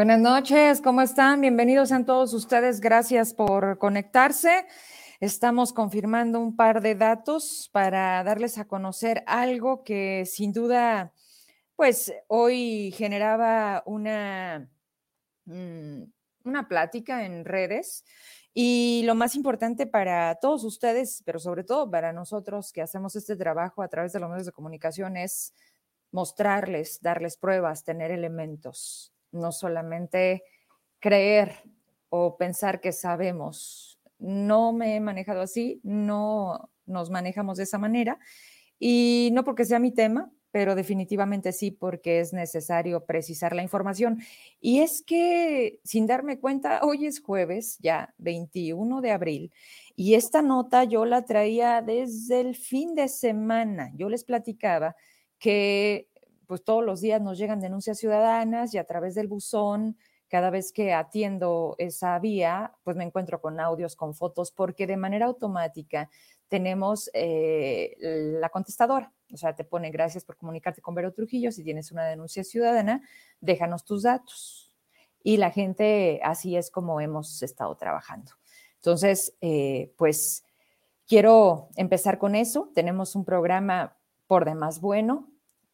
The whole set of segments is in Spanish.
Buenas noches, ¿cómo están? Bienvenidos a todos ustedes. Gracias por conectarse. Estamos confirmando un par de datos para darles a conocer algo que sin duda, pues hoy generaba una, mm, una plática en redes. Y lo más importante para todos ustedes, pero sobre todo para nosotros que hacemos este trabajo a través de los medios de comunicación, es mostrarles, darles pruebas, tener elementos no solamente creer o pensar que sabemos. No me he manejado así, no nos manejamos de esa manera y no porque sea mi tema, pero definitivamente sí porque es necesario precisar la información. Y es que, sin darme cuenta, hoy es jueves, ya 21 de abril, y esta nota yo la traía desde el fin de semana. Yo les platicaba que pues todos los días nos llegan denuncias ciudadanas y a través del buzón, cada vez que atiendo esa vía, pues me encuentro con audios, con fotos, porque de manera automática tenemos eh, la contestadora. O sea, te pone gracias por comunicarte con Vero Trujillo. Si tienes una denuncia ciudadana, déjanos tus datos. Y la gente, así es como hemos estado trabajando. Entonces, eh, pues quiero empezar con eso. Tenemos un programa por demás bueno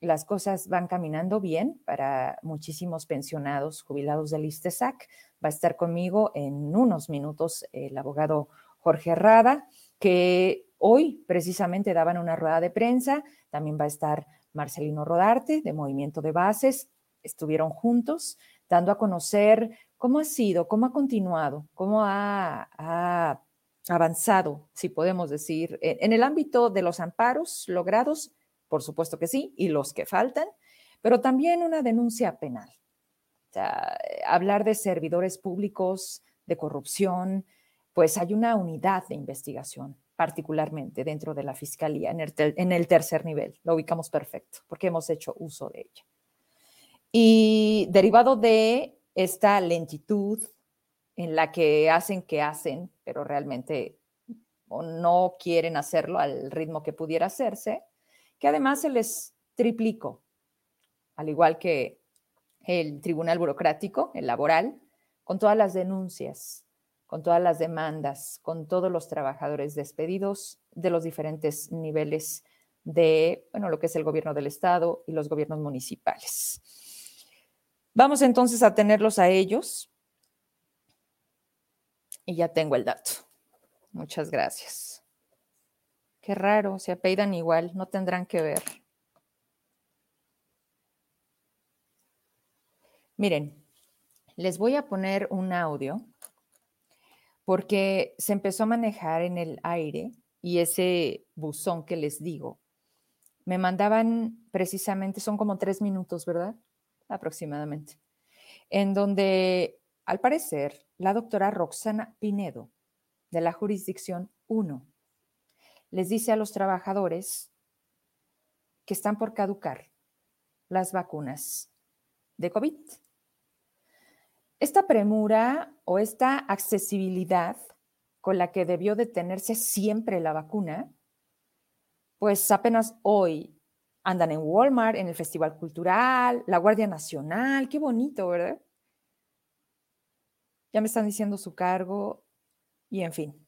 las cosas van caminando bien para muchísimos pensionados jubilados del ISTESAC. Va a estar conmigo en unos minutos el abogado Jorge Rada, que hoy precisamente daban una rueda de prensa. También va a estar Marcelino Rodarte de Movimiento de Bases. Estuvieron juntos dando a conocer cómo ha sido, cómo ha continuado, cómo ha, ha avanzado, si podemos decir, en el ámbito de los amparos logrados por supuesto que sí, y los que faltan, pero también una denuncia penal. Sea, hablar de servidores públicos, de corrupción, pues hay una unidad de investigación, particularmente dentro de la Fiscalía, en el, en el tercer nivel. Lo ubicamos perfecto, porque hemos hecho uso de ella. Y derivado de esta lentitud en la que hacen que hacen, pero realmente no quieren hacerlo al ritmo que pudiera hacerse, que además se les triplicó, al igual que el tribunal burocrático, el laboral, con todas las denuncias, con todas las demandas, con todos los trabajadores despedidos de los diferentes niveles de, bueno, lo que es el gobierno del estado y los gobiernos municipales. Vamos entonces a tenerlos a ellos. Y ya tengo el dato. Muchas gracias. Qué raro, se apellidan igual, no tendrán que ver. Miren, les voy a poner un audio porque se empezó a manejar en el aire y ese buzón que les digo, me mandaban precisamente, son como tres minutos, ¿verdad? Aproximadamente, en donde al parecer la doctora Roxana Pinedo de la jurisdicción 1 les dice a los trabajadores que están por caducar las vacunas de COVID. Esta premura o esta accesibilidad con la que debió detenerse siempre la vacuna, pues apenas hoy andan en Walmart, en el Festival Cultural, la Guardia Nacional, qué bonito, ¿verdad? Ya me están diciendo su cargo y en fin.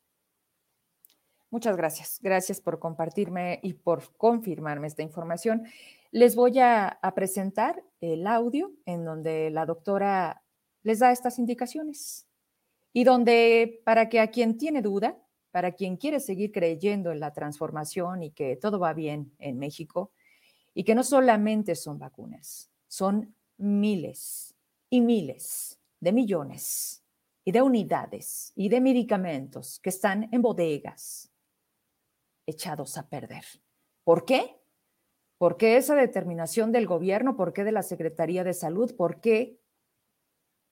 Muchas gracias. Gracias por compartirme y por confirmarme esta información. Les voy a, presentar el audio en donde la doctora les da estas indicaciones y donde para que a quien tiene duda, para quien quiere seguir creyendo en la transformación y que todo va bien en México y que no solamente son vacunas, son miles y miles de millones y de unidades y de medicamentos que están en bodegas, echados a perder. ¿Por qué? ¿Por qué esa determinación del gobierno? ¿Por qué de la Secretaría de Salud? ¿Por qué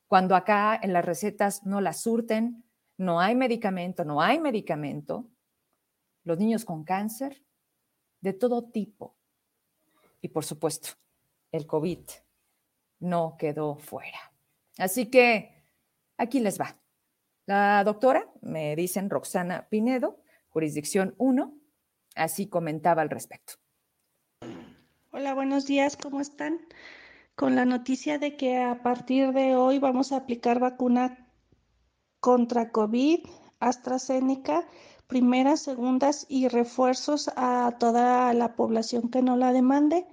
cuando acá en las recetas no las surten, no hay medicamento, no hay medicamento? Los niños con cáncer, de todo tipo. Y por supuesto, el COVID no quedó fuera. Así que aquí les va. La doctora, me dicen Roxana Pinedo, jurisdicción 1, Así comentaba al respecto. Hola, buenos días, ¿cómo están? con la noticia de que a partir de hoy vamos a aplicar vacuna contra COVID, AstraZeneca, primeras, segundas y refuerzos a toda la población que no la demande.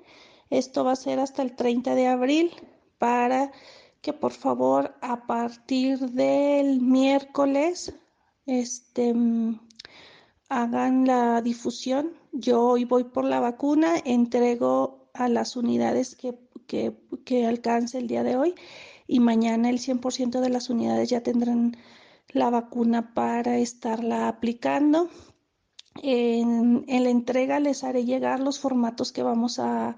Esto va a ser hasta el 30 de abril para que por favor a partir del miércoles este, hagan la difusión. Yo hoy voy por la vacuna, entrego a las unidades que, que, alcance el día de hoy y mañana el 100% de las unidades ya tendrán la vacuna para estarla aplicando. En, en, la entrega les haré llegar los formatos que vamos a,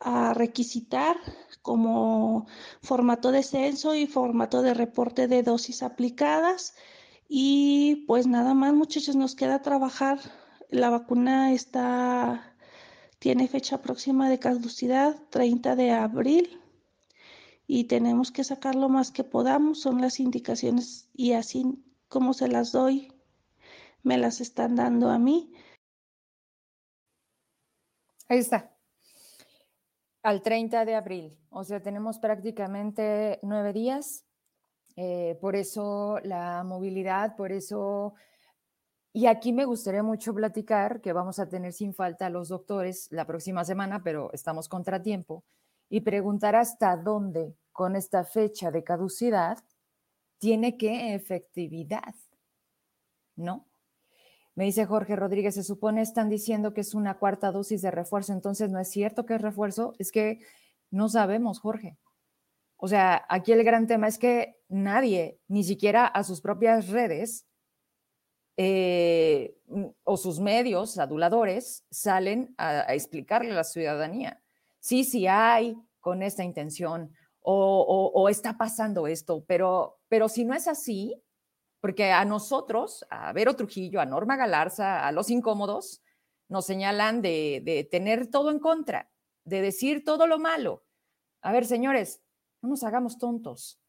a requisitar como formato de censo y formato de reporte de dosis aplicadas. Y pues nada más, muchachos, nos queda trabajar. La vacuna está, tiene fecha próxima de caducidad, 30 de abril, y tenemos que sacar lo más que podamos. Son las indicaciones y así como se las doy, me las están dando a mí. Ahí está al 30 de abril. O sea, tenemos prácticamente nueve días. Eh, por eso la movilidad, por eso... Y aquí me gustaría mucho platicar que vamos a tener sin falta a los doctores la próxima semana, pero estamos contratiempo, y preguntar hasta dónde con esta fecha de caducidad tiene que efectividad, ¿no? Me dice Jorge Rodríguez, se supone están diciendo que es una cuarta dosis de refuerzo, entonces no es cierto que es refuerzo, es que no sabemos, Jorge. O sea, aquí el gran tema es que nadie, ni siquiera a sus propias redes eh, o sus medios aduladores, salen a, explicarle a la ciudadanía. Sí, sí hay con esta intención o, o está pasando esto, pero, pero si no es así, porque a nosotros, a Vero Trujillo, a Norma Galarza, a los incómodos, nos señalan de, tener todo en contra, de decir todo lo malo. A ver, señores, no nos hagamos tontos.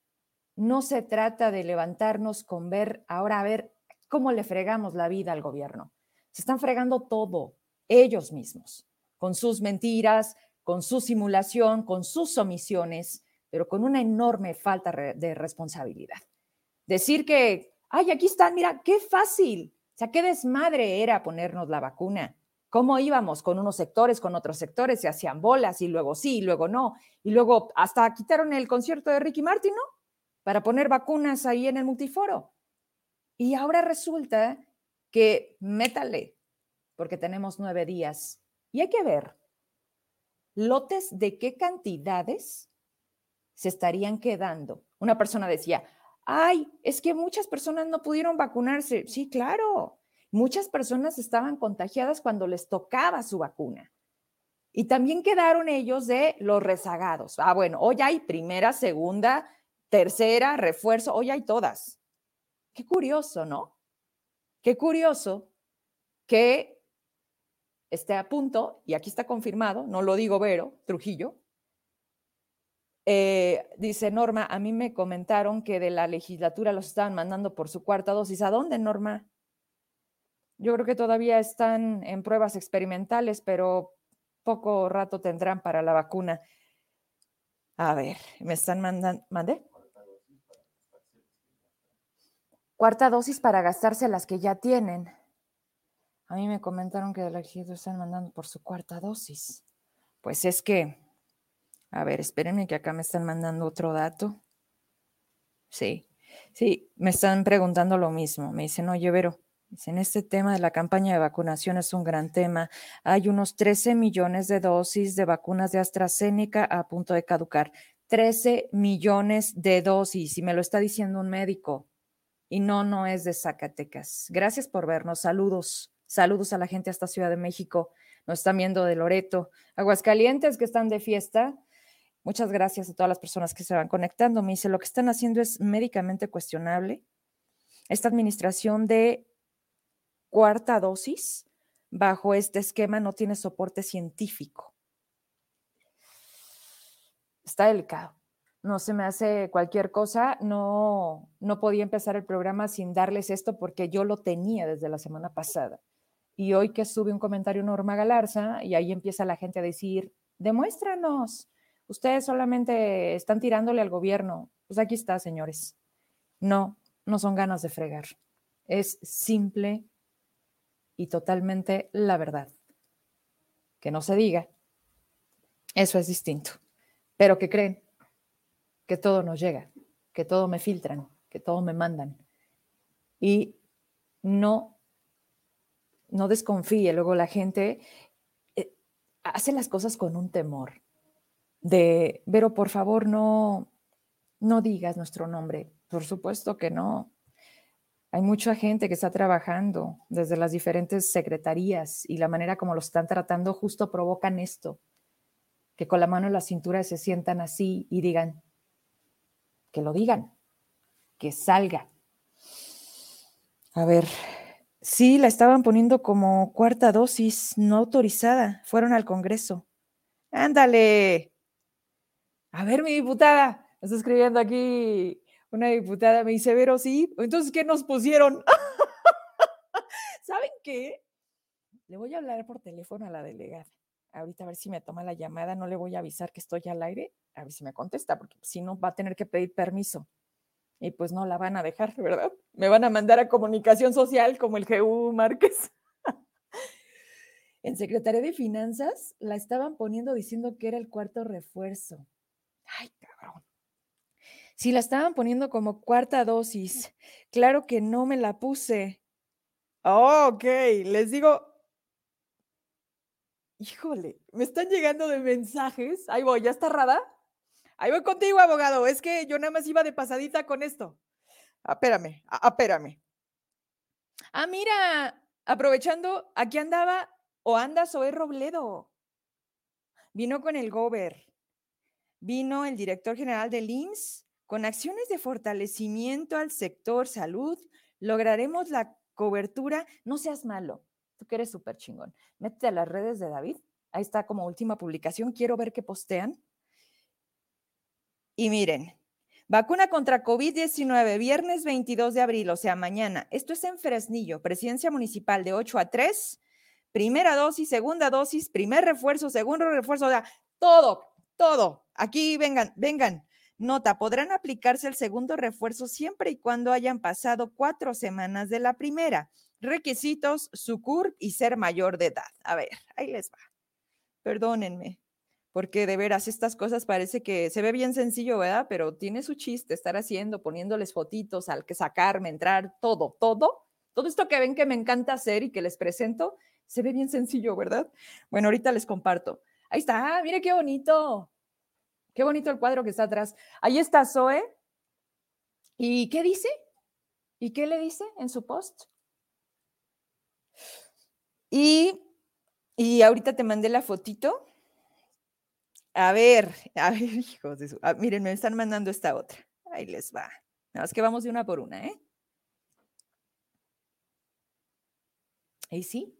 No se trata de levantarnos con ver, ahora a ver cómo le fregamos la vida al gobierno. Se están fregando todo, ellos mismos, con sus mentiras, con su simulación, con sus omisiones, pero con una enorme falta de responsabilidad. Decir que ay, aquí están, mira, qué fácil. O sea, qué desmadre era ponernos la vacuna. ¿Cómo íbamos con unos sectores, con otros sectores? Se hacían bolas y luego sí, y luego no. Y luego hasta quitaron el concierto de Ricky Martin, ¿no? Para poner vacunas ahí en el multiforo. Y ahora resulta que métale, porque tenemos nueve días. Y hay que ver lotes de qué cantidades se estarían quedando. Una persona decía, ay, es que muchas personas no pudieron vacunarse. Sí, claro, muchas personas estaban contagiadas cuando les tocaba su vacuna. Y también quedaron ellos de los rezagados. Ah, bueno, hoy hay primera, segunda, tercera, refuerzo, hoy hay todas. Qué curioso, ¿no? Qué curioso que esté a punto, y aquí está confirmado, no lo digo Vero, Trujillo, eh, dice Norma, a mí me comentaron que de la legislatura los estaban mandando por su cuarta dosis. ¿A dónde, Norma? Yo creo que todavía están en pruebas experimentales, pero poco rato tendrán para la vacuna. A ver, me están mandando, ¿mandé? Cuarta dosis para gastarse las que ya tienen. A mí me comentaron que la legislatura están mandando por su cuarta dosis. Pues es que a ver, espérenme que acá me están mandando otro dato. Sí, sí, me están preguntando lo mismo. Me dicen, oye, Vero, en este tema de la campaña de vacunación es un gran tema. Hay unos 13 millones de dosis de vacunas de AstraZeneca a punto de caducar. 13 millones de dosis, y me lo está diciendo un médico. Y no, no es de Zacatecas. Gracias por vernos. Saludos. Saludos a la gente hasta Ciudad de México. Nos están viendo de Loreto. Aguascalientes que están de fiesta. Muchas gracias a todas las personas que se van conectando. Me dice, lo que están haciendo es médicamente cuestionable. Esta administración de cuarta dosis bajo este esquema no tiene soporte científico. Está delicado. No se me hace cualquier cosa. No, no podía empezar el programa sin darles esto porque yo lo tenía desde la semana pasada. Y hoy que sube un comentario Norma Galarza y ahí empieza la gente a decir, demuéstranos Ustedes solamente están tirándole al gobierno. Pues aquí está, señores. No, no son ganas de fregar. Es simple y totalmente la verdad. Que no se diga. Eso es distinto. Pero que creen que todo nos llega, que todo me filtran, que todo me mandan. Y no, no desconfíe. Luego la gente eh, hace las cosas con un temor de, pero por favor no, no digas nuestro nombre. Por supuesto que no. Hay mucha gente que está trabajando desde las diferentes secretarías y la manera como lo están tratando justo provocan esto, que con la mano en la cintura se sientan así y digan, que lo digan, que salga. A ver, sí, la estaban poniendo como cuarta dosis no autorizada, fueron al Congreso. Ándale. A ver, mi diputada, está escribiendo aquí una diputada, me dice, Vero, sí, entonces, ¿qué nos pusieron? ¿Saben qué? Le voy a hablar por teléfono a la delegada. Ahorita a ver si me toma la llamada, no le voy a avisar que estoy al aire, a ver si me contesta, porque si no va a tener que pedir permiso. Y pues no la van a dejar, ¿verdad? Me van a mandar a comunicación social como el GU Márquez. en Secretaría de Finanzas la estaban poniendo diciendo que era el cuarto refuerzo. Ay, cabrón. Si la estaban poniendo como cuarta dosis, claro que no me la puse. Oh, ok, les digo, híjole, me están llegando de mensajes. Ahí voy, ¿ya está rada? Ahí voy contigo, abogado. Es que yo nada más iba de pasadita con esto. Ah, espérame, ah. Ah, mira, aprovechando, aquí andaba o anda Zoe Robledo. Vino con el Gober. Vino el director general del IMSS con acciones de fortalecimiento al sector salud, lograremos la cobertura. No seas malo, tú que eres súper chingón. Métete a las redes de David. Ahí está como última publicación. Quiero ver qué postean. Y miren, vacuna contra COVID-19, viernes 22 de abril, o sea, mañana. Esto es en Fresnillo, presidencia municipal de 8 a 3. Primera dosis, segunda dosis, primer refuerzo, segundo refuerzo, o sea, todo, todo. Aquí vengan, vengan. Nota, podrán aplicarse el segundo refuerzo siempre y cuando hayan pasado cuatro semanas de la primera. Requisitos, su CURP y ser mayor de edad. A ver, ahí les va. Perdónenme, porque de veras estas cosas parece que se ve bien sencillo, ¿verdad? Pero tiene su chiste estar haciendo, poniéndoles fotitos al que sacarme, entrar, todo, todo. Todo esto que ven que me encanta hacer y que les presento, se ve bien sencillo, ¿verdad? Bueno, ahorita les comparto. Ahí está, mire qué bonito. Qué bonito el cuadro que está atrás. Ahí está Zoe. ¿Y qué dice? ¿Y qué le dice en su post? Y, y ahorita te mandé la fotito. A ver, a ver, hijos de su. Ah, miren, me están mandando esta otra. Ahí les va. Nada más que vamos de una por una, ¿eh? Y sí,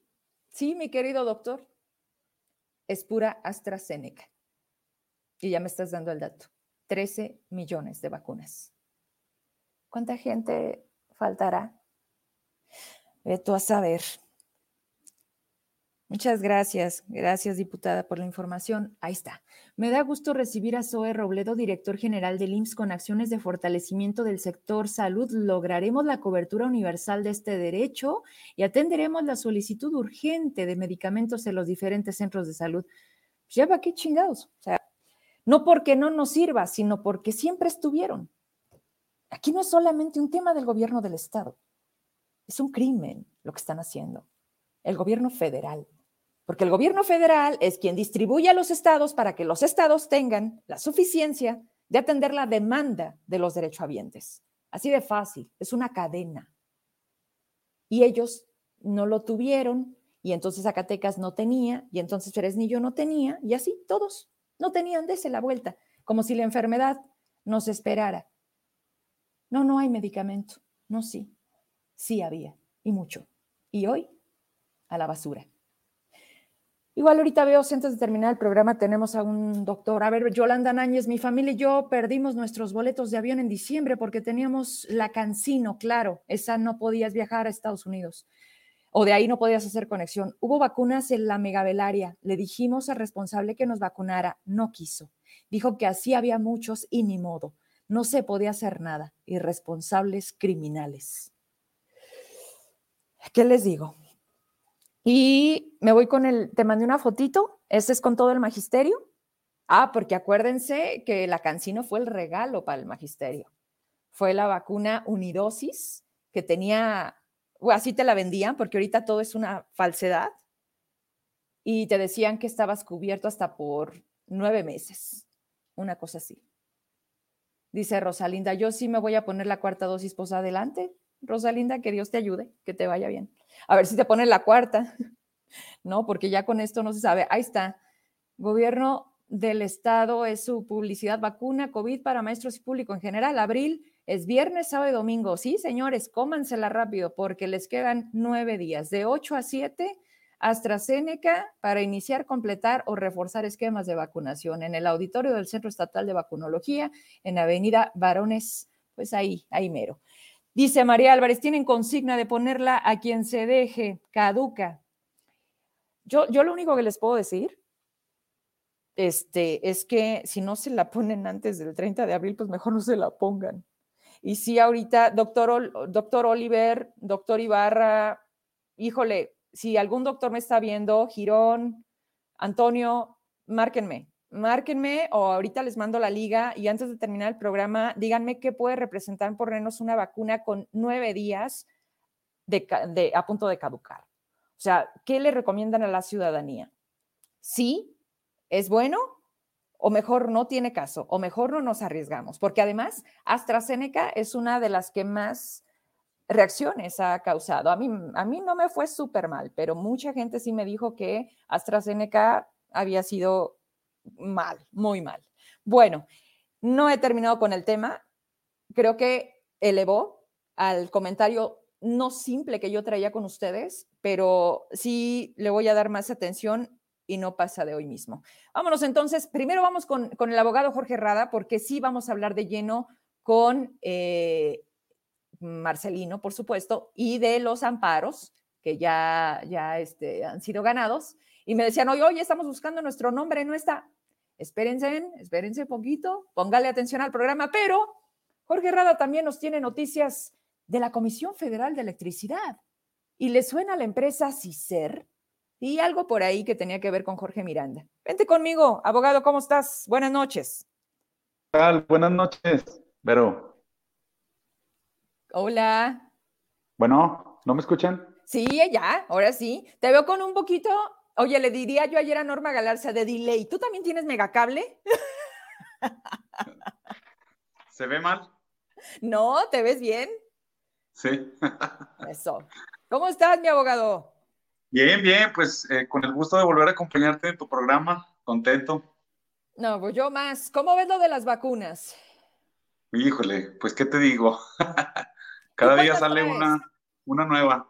sí, mi querido doctor, es pura AstraZeneca. Y ya me estás dando el dato. 13 millones de vacunas. ¿Cuánta gente faltará? Ve tú a saber. Muchas gracias. Gracias, diputada, por la información. Ahí está. Me da gusto recibir a Zoe Robledo, director general del IMSS, con acciones de fortalecimiento del sector salud. Lograremos la cobertura universal de este derecho y atenderemos la solicitud urgente de medicamentos en los diferentes centros de salud. Pues ya va, qué chingados. O sea, no porque no nos sirva, sino porque siempre estuvieron. Aquí no es solamente un tema del gobierno del Estado, es un crimen lo que están haciendo. El gobierno federal. Porque el gobierno federal es quien distribuye a los estados para que los estados tengan la suficiencia de atender la demanda de los derechohabientes. Así de fácil, es una cadena. Y ellos no lo tuvieron, y entonces Zacatecas no tenía, y entonces Fresnillo no tenía, y así todos. No tenían, dese la vuelta, como si la enfermedad nos esperara. No, no hay medicamento. No, sí. Sí había, y mucho. Y hoy, a la basura. Igual ahorita veo, antes de terminar el programa, tenemos a un doctor. A ver, Yolanda Náñez, mi familia y yo perdimos nuestros boletos de avión en diciembre porque teníamos la Cancino, claro, esa no podías viajar a Estados Unidos. O de ahí no podías hacer conexión. Hubo vacunas en la megavelaria. Le dijimos al responsable que nos vacunara, no quiso. Dijo que así había muchos y ni modo. No se podía hacer nada. Irresponsables criminales. ¿Qué les digo? Y me voy con el, te mandé una fotito, este es con todo el magisterio. Ah, porque acuérdense que la cancino fue el regalo para el magisterio. Fue la vacuna unidosis que tenía, así te la vendían, porque ahorita todo es una falsedad. Y te decían que estabas cubierto hasta por nueve meses, una cosa así. Dice Rosalinda, yo sí me voy a poner la cuarta dosis, pues adelante. Rosalinda, que Dios te ayude, que te vaya bien. A ver si te pones la cuarta, ¿no? Porque ya con esto no se sabe. Ahí está. Gobierno del Estado es su publicidad vacuna COVID para maestros y público en general. Abril es viernes, sábado y domingo. Sí, señores, cómansela rápido porque les quedan nueve días, de 8 a 7. AstraZeneca para iniciar, completar o reforzar esquemas de vacunación en el auditorio del Centro Estatal de Vacunología en Avenida Varones, pues ahí, ahí mero. Dice María Álvarez, tienen consigna de ponerla a quien se deje, caduca. Yo, yo lo único que les puedo decir este, es que si no se la ponen antes del 30 de abril, pues mejor no se la pongan. Y si ahorita, doctor, doctor Oliver, doctor Ibarra, híjole, si algún doctor me está viendo, Girón, Antonio, márquenme, márquenme o ahorita les mando la liga y antes de terminar el programa, díganme qué puede representar por menos una vacuna con nueve días de, a punto de caducar. O sea, ¿qué le recomiendan a la ciudadanía? ¿Sí? ¿Es bueno? O mejor no tiene caso, o mejor no nos arriesgamos, porque además AstraZeneca es una de las que más reacciones ha causado. A mí, a mí no me fue súper mal, pero mucha gente sí me dijo que AstraZeneca había sido mal, muy mal. Bueno, no he terminado con el tema. Creo que elevó al comentario no simple que yo traía con ustedes, pero sí le voy a dar más atención y no pasa de hoy mismo. Vámonos entonces, primero vamos con, el abogado Jorge Rada, porque sí vamos a hablar de lleno con eh, Marcelino, por supuesto, y de los amparos que ya, ya este, han sido ganados. Y me decían, oye, oye, estamos buscando nuestro nombre, no está espérense, espérense poquito, póngale atención al programa, pero Jorge Rada también nos tiene noticias de la Comisión Federal de Electricidad. ¿Y le suena a la empresa CICER? Y algo por ahí que tenía que ver con Jorge Miranda. Vente conmigo, abogado, ¿cómo estás? Buenas noches. ¿Qué tal? Buenas noches, Vero. Hola. Bueno, ¿no me escuchan? Sí, ya, ahora sí. Te veo con un poquito Oye, le diría yo ayer a Norma Galarza de delay. ¿Tú también tienes megacable? ¿Se ve mal? No, ¿te ves bien? Sí. Eso. ¿Cómo estás, mi abogado? Bien, bien, pues eh, con el gusto de volver a acompañarte en tu programa, contento. No, pues yo más. ¿Cómo ves lo de las vacunas? Híjole, pues qué te digo. Cada día sale una, una nueva.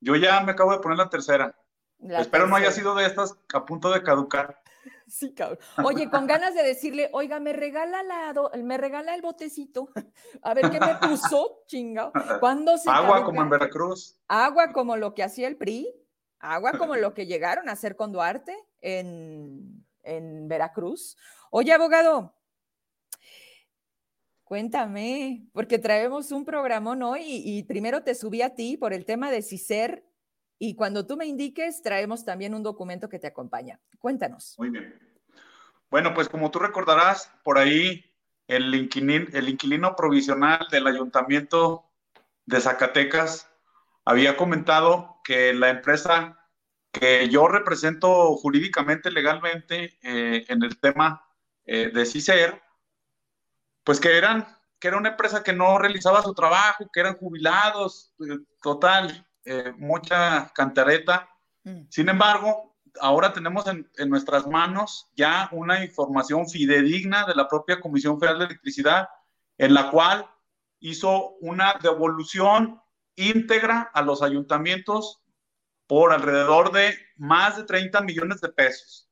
Yo ya me acabo de poner la tercera. Espero no haya sido de estas a punto de caducar. Sí, cabrón. Oye, con ganas de decirle, oiga, me regala la, me regala el botecito. A ver qué me puso, chingado. ¿Cuándo se Agua como en Veracruz. Agua como lo que hacía el PRI. Agua como lo que llegaron a hacer con Duarte en, en Veracruz. Oye, abogado, cuéntame, porque traemos un programón hoy y, primero te subí a ti por el tema de CICER y cuando tú me indiques, traemos también un documento que te acompaña. Cuéntanos. Muy bien. Bueno, pues como tú recordarás, por ahí el inquilino provisional del ayuntamiento de Zacatecas había comentado que la empresa que yo represento jurídicamente, legalmente, eh, en el tema eh, de CICER, pues que eran que era una empresa que no realizaba su trabajo, que eran jubilados, eh, total, mucha cantareta. Mm. Sin embargo, ahora tenemos en, nuestras manos ya una información fidedigna de la propia Comisión Federal de Electricidad, en la cual hizo una devolución íntegra a los ayuntamientos por alrededor de más de 30 millones de pesos,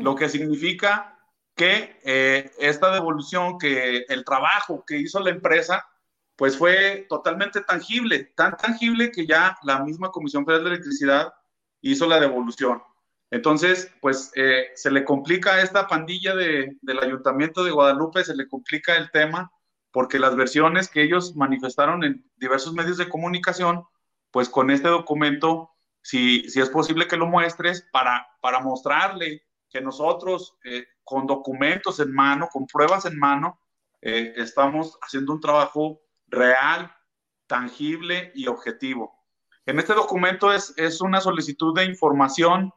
lo que significa que eh, esta devolución, que el trabajo que hizo la empresa, pues fue totalmente tangible, tan tangible que ya la misma Comisión Federal de Electricidad hizo la devolución. Entonces, pues eh, se le complica a esta pandilla de, del Ayuntamiento de Guadalupe, se le complica el tema, porque las versiones que ellos manifestaron en diversos medios de comunicación, pues con este documento, si, si es posible que lo muestres, para, para mostrarle que nosotros, eh, con documentos en mano, con pruebas en mano, eh, estamos haciendo un trabajo real, tangible y objetivo. En este documento es, es una solicitud de información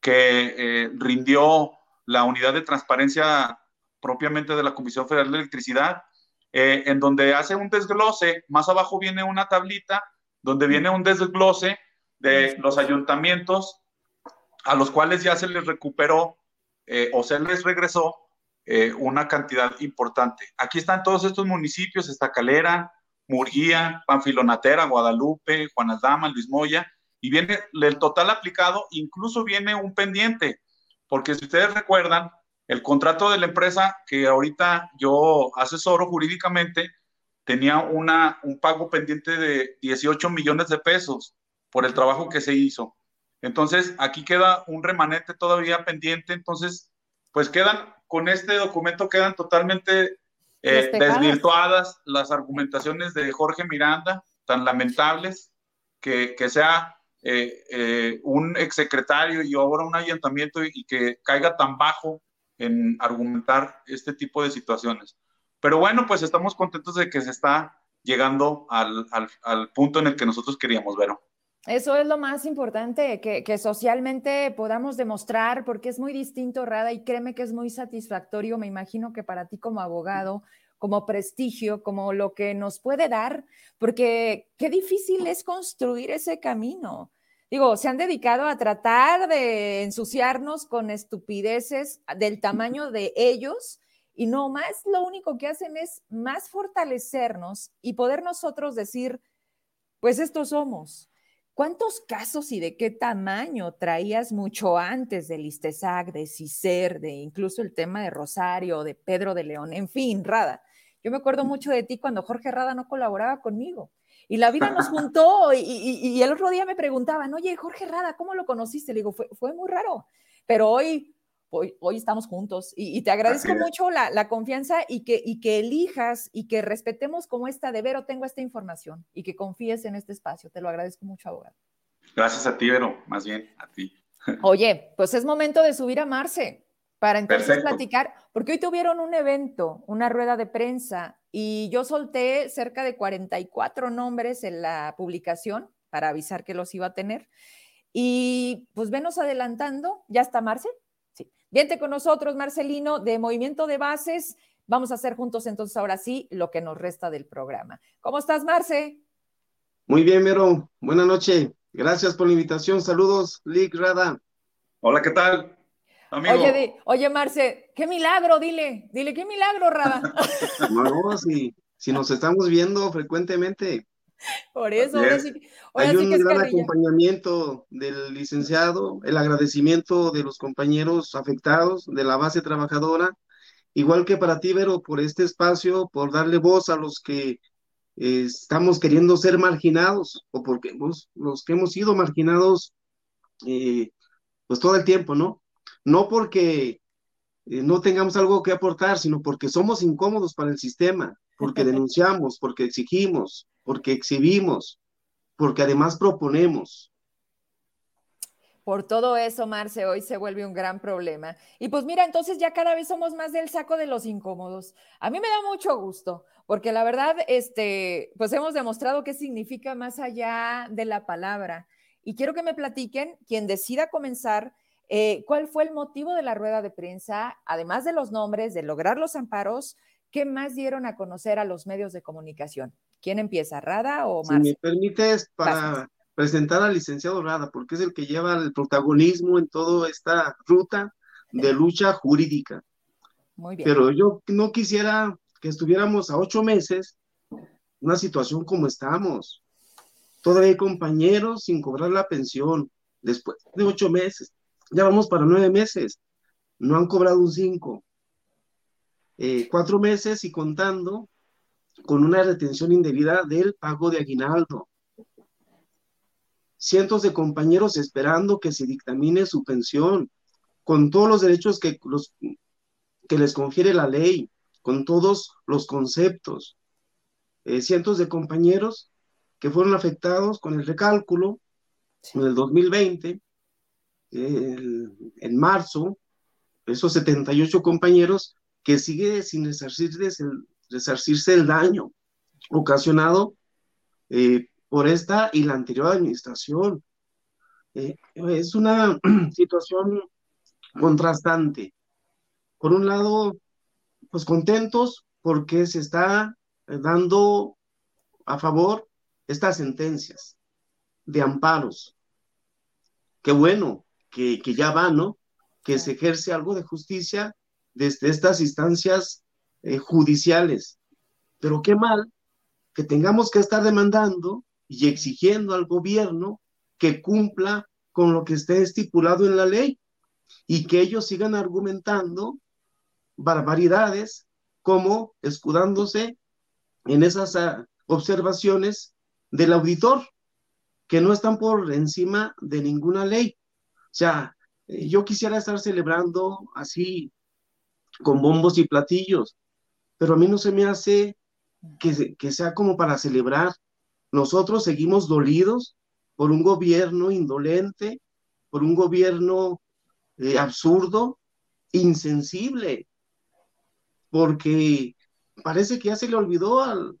que eh, rindió la unidad de transparencia propiamente de la Comisión Federal de Electricidad, eh, en donde hace un desglose, más abajo viene una tablita donde viene un desglose de los ayuntamientos a los cuales ya se les recuperó eh, o se les regresó una cantidad importante. Aquí están todos estos municipios, esta Calera, Murguía, Panfilonatera, Guadalupe, Juan Aldama, Luis Moya, y viene el total aplicado, incluso viene un pendiente, porque si ustedes recuerdan, el contrato de la empresa que ahorita yo asesoro jurídicamente tenía una, un pago pendiente de 18 millones de pesos por el trabajo que se hizo. Entonces, aquí queda un remanente todavía pendiente, entonces, pues quedan, con este documento quedan totalmente eh, desvirtuadas las argumentaciones de Jorge Miranda, tan lamentables, que, que sea eh, eh, un exsecretario y ahora un ayuntamiento y, que caiga tan bajo en argumentar este tipo de situaciones. Pero bueno, pues estamos contentos de que se está llegando al, punto en el que nosotros queríamos verlo. Eso es lo más importante, que, que, socialmente podamos demostrar, porque es muy distinto, Rada, y créeme que es muy satisfactorio, me imagino que para ti como abogado, como prestigio, como lo que nos puede dar, porque qué difícil es construir ese camino. Digo, se han dedicado a tratar de ensuciarnos con estupideces del tamaño de ellos y no más lo único que hacen es más fortalecernos y poder nosotros decir, pues estos somos. ¿Cuántos casos y de qué tamaño traías mucho antes del ISTESAC, de CICER, de incluso el tema de Rosario, de Pedro de León, en fin, Rada? Yo me acuerdo mucho de ti cuando Jorge Rada no colaboraba conmigo. Y la vida nos juntó y, el otro día me preguntaban, oye, Jorge Rada, ¿cómo lo conociste? Le digo, fue, fue muy raro, pero hoy, hoy, hoy estamos juntos y, te agradezco mucho la, la, confianza y que, y que elijas y que respetemos como esta de Vero, tengo esta información y que confíes en este espacio. Te lo agradezco mucho, abogado. Gracias a ti, Vero, más bien a ti. Oye, pues es momento de subir a Marce para entonces platicar, porque hoy tuvieron un evento, una rueda de prensa, y yo solté cerca de 44 nombres en la publicación para avisar que los iba a tener. Y pues venos adelantando, ¿ya está Marce? Sí. Viente con nosotros, Marcelino, de Movimiento de Bases. Vamos a hacer juntos entonces ahora sí lo que nos resta del programa. ¿Cómo estás, Marce? Muy bien, Mero. Buenas noches. Gracias por la invitación. Saludos, Lick Rada. Hola, ¿qué tal? Oye, oye, Marce, qué milagro, dile, dile, qué milagro, Rada. no, si, si nos estamos viendo frecuentemente. Por eso, ahora sí, Hay un gran acompañamiento del licenciado, el agradecimiento de los compañeros afectados, de la base trabajadora, igual que para ti, Vero, por este espacio, por darle voz a los que eh, estamos queriendo ser marginados, o porque los que hemos sido marginados, eh, pues todo el tiempo, ¿no? No porque eh, no tengamos algo que aportar, sino porque somos incómodos para el sistema, porque denunciamos, porque exigimos, porque exhibimos, porque además proponemos. Por todo eso, Marce, hoy se vuelve un gran problema. Y pues mira, entonces ya cada vez somos más del saco de los incómodos. A mí me da mucho gusto, porque la verdad, este, pues hemos demostrado qué significa más allá de la palabra. Y quiero que me platiquen, quien decida comenzar, eh, ¿Cuál fue el motivo de la rueda de prensa? Además de los nombres, de lograr los amparos, ¿qué más dieron a conocer a los medios de comunicación? ¿Quién empieza, Rada o Marcia? Si me permites, para presentar al licenciado Rada, porque es el que lleva el protagonismo en toda esta ruta de lucha jurídica. Muy bien. Pero yo no quisiera que estuviéramos a ocho meses, una situación como estamos. Todavía hay compañeros sin cobrar la pensión después de ocho meses. Ya vamos para nueve meses. No han cobrado un cinco. Eh, cuatro meses y contando con una retención indebida del pago de aguinaldo. Cientos de compañeros esperando que se dictamine su pensión, con todos los derechos que, los, que les confiere la ley, con todos los conceptos. Eh, cientos de compañeros que fueron afectados con el recálculo en el 2020, en marzo, esos 78 compañeros que sigue sin resarcirse el, resarcirse el daño ocasionado eh, por esta y la anterior administración. Eh, es una situación contrastante. Por un lado, pues contentos porque se está dando a favor estas sentencias de amparos. Qué bueno que, que ya va, ¿no? Que se ejerce algo de justicia desde estas instancias eh, judiciales. Pero qué mal que tengamos que estar demandando y exigiendo al gobierno que cumpla con lo que esté estipulado en la ley y que ellos sigan argumentando barbaridades como escudándose en esas ah, observaciones del auditor que no están por encima de ninguna ley. O sea, eh, yo quisiera estar celebrando así con bombos y platillos, pero a mí no se me hace que, sea como para celebrar. Nosotros seguimos dolidos por un gobierno indolente, por un gobierno eh, absurdo, insensible, porque parece que ya se le olvidó a,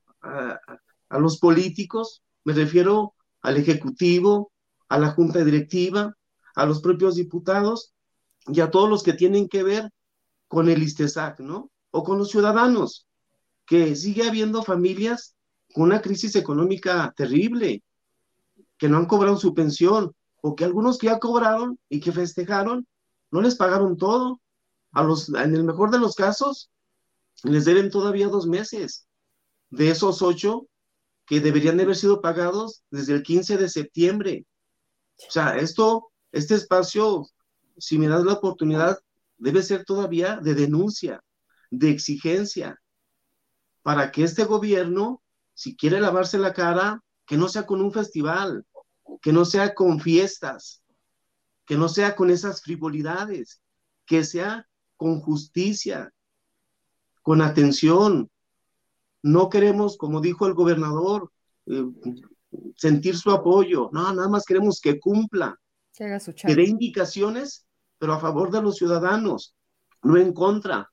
los políticos, me refiero al Ejecutivo, a la Junta Directiva, a los propios diputados y a todos los que tienen que ver con el ISTESAC, ¿no? O con los ciudadanos, que sigue habiendo familias con una crisis económica terrible, que no han cobrado su pensión, o que algunos que ya cobraron y que festejaron, no les pagaron todo. A los, en el mejor de los casos, les deben todavía dos meses de esos ocho que deberían haber sido pagados desde el 15 de septiembre. O sea, esto, este espacio, si me das la oportunidad, debe ser todavía de denuncia, de exigencia, para que este gobierno, si quiere lavarse la cara, que no sea con un festival, que no sea con fiestas, que no sea con esas frivolidades, que sea con justicia, con atención. No queremos, como dijo el gobernador, eh, sentir su apoyo. No, nada más queremos que cumpla, que dé indicaciones, pero a favor de los ciudadanos, no en contra.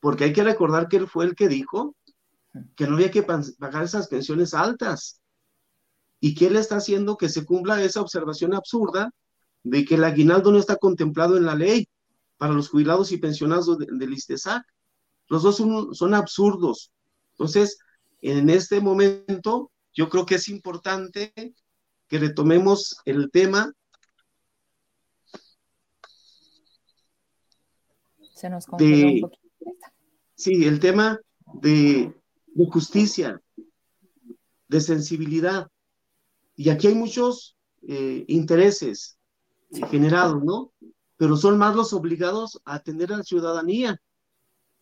Porque hay que recordar que él fue el que dijo que no había que pagar esas pensiones altas. ¿Y que él está haciendo que se cumpla esa observación absurda de que el aguinaldo no está contemplado en la ley para los jubilados y pensionados del ISTESAC? Los dos son, absurdos. Entonces, en este momento, yo creo que es importante que retomemos el tema. Se nos de, un Sí, el tema de, de justicia, de sensibilidad. Y aquí hay muchos eh, intereses generados, ¿no? Pero son más los obligados a atender a la ciudadanía.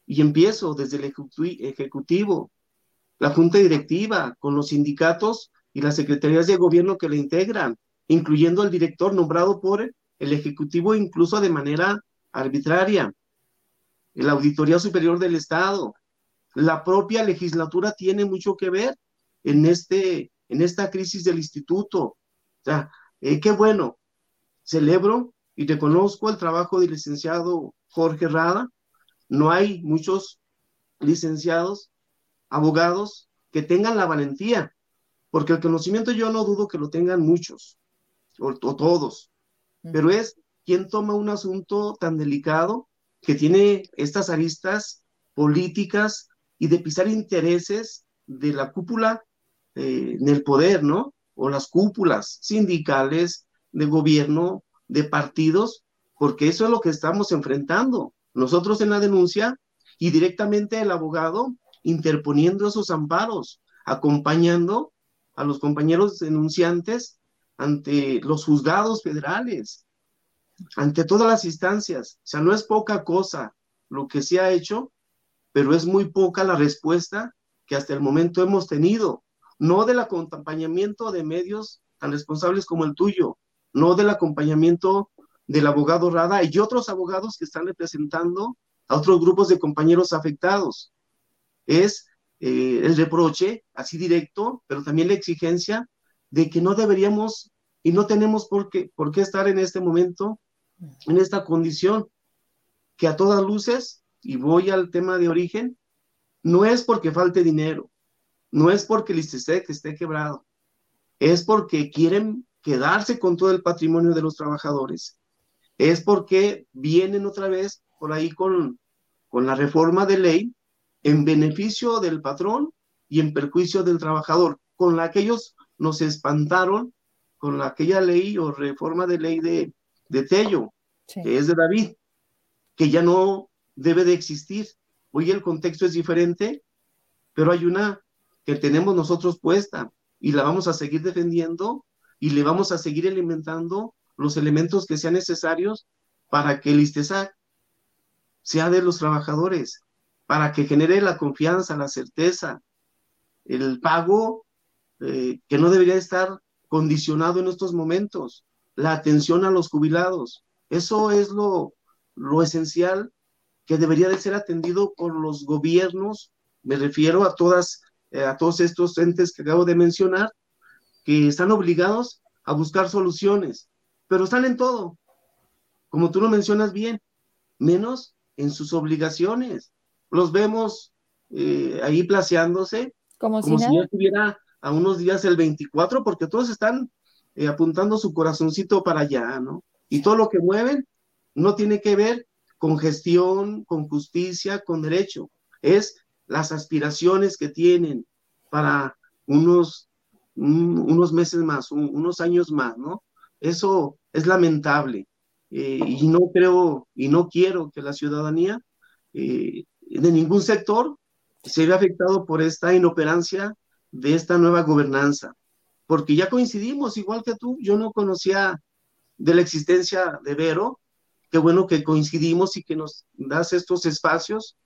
Y empiezo desde el Ejecutivo, la Junta Directiva, con los sindicatos y las secretarías de gobierno que le integran, incluyendo al director nombrado por el Ejecutivo incluso de manera arbitraria, la Auditoría Superior del Estado, la propia legislatura tiene mucho que ver en, este, en esta crisis del instituto. O sea, eh, qué bueno, celebro y reconozco el trabajo del licenciado Jorge Rada, no hay muchos licenciados, abogados que tengan la valentía, porque el conocimiento yo no dudo que lo tengan muchos o, todos, pero es quien toma un asunto tan delicado que tiene estas aristas políticas y de pisar intereses de la cúpula eh, en el poder, ¿no? O las cúpulas sindicales, de gobierno, de partidos, porque eso es lo que estamos enfrentando nosotros en la denuncia y directamente el abogado interponiendo esos amparos, acompañando a los compañeros denunciantes ante los juzgados federales, ante todas las instancias. O sea, no es poca cosa lo que se ha hecho, pero es muy poca la respuesta que hasta el momento hemos tenido, no del acompañamiento de medios tan responsables como el tuyo, no del acompañamiento del abogado Rada y otros abogados que están representando a otros grupos de compañeros afectados. Es eh, el reproche, así directo, pero también la exigencia de que no deberíamos y no tenemos por qué, por qué estar en este momento, en esta condición, que a todas luces, y voy al tema de origen, no es porque falte dinero, no es porque el ISTESEC esté quebrado, es porque quieren quedarse con todo el patrimonio de los trabajadores, es porque vienen otra vez por ahí con, con la reforma de ley en beneficio del patrón y en perjuicio del trabajador, con la que ellos nos espantaron con aquella ley o reforma de ley de, de Tello, que es de David, que ya no debe de existir. Hoy el contexto es diferente, pero hay una que tenemos nosotros puesta y la vamos a seguir defendiendo y le vamos a seguir alimentando los elementos que sean necesarios para que el ISTESAC sea de los trabajadores, para que genere la confianza, la certeza, el pago eh, que no debería estar condicionado en estos momentos, la atención a los jubilados. Eso es lo, lo esencial que debería de ser atendido por los gobiernos, me refiero a todas, eh, a todos estos entes que acabo de mencionar, que están obligados a buscar soluciones, pero están en todo, como tú lo mencionas bien, menos en sus obligaciones. Los vemos eh, ahí placeándose, como, si, ya estuviera a unos días el 24, porque todos están eh, apuntando su corazoncito para allá, ¿no? Y todo lo que mueven no tiene que ver con gestión, con justicia, con derecho, es las aspiraciones que tienen para unos, unos meses más, unos años más, ¿no? Eso es lamentable. Eh, y no creo y no quiero que la ciudadanía de ningún sector se ve afectado por esta inoperancia de esta nueva gobernanza, porque ya coincidimos, igual que tú, yo no conocía de la existencia de Vero, qué bueno que coincidimos y que nos das estos espacios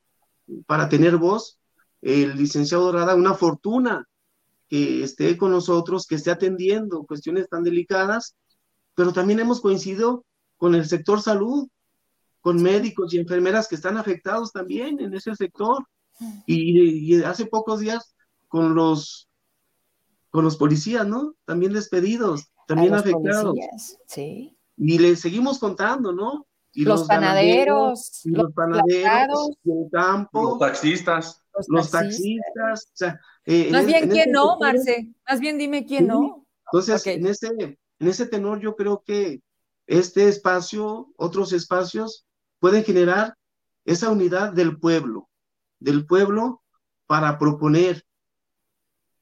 para tener voz. El licenciado Dorada, una fortuna que esté con nosotros, que esté atendiendo cuestiones tan delicadas, pero también hemos coincidido con el sector salud, con médicos y enfermeras que están afectados también en ese sector. Y, hace pocos días con los con los policías, ¿no? También despedidos, también afectados. Sí. Y le seguimos contando, ¿no? Y los, panaderos, los, panaderos, el campo, los taxistas, los, taxistas, o sea, eh, más bien quién este no, Marce, más bien dime quién no. Entonces, en ese en ese tenor yo creo que este espacio, otros espacios pueden generar esa unidad del pueblo, del pueblo para proponer,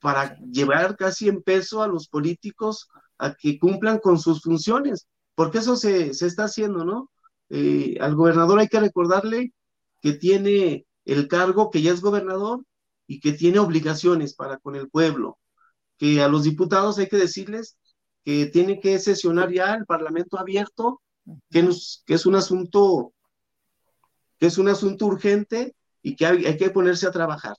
para llevar casi en peso a los políticos a que cumplan con sus funciones, porque eso se, está haciendo, ¿no? Eh, al gobernador hay que recordarle que tiene el cargo, que ya es gobernador y que tiene obligaciones para con el pueblo, que a los diputados hay que decirles que tiene que sesionar ya el Parlamento abierto, que, que es un asunto que es un asunto urgente y que hay, que ponerse a trabajar.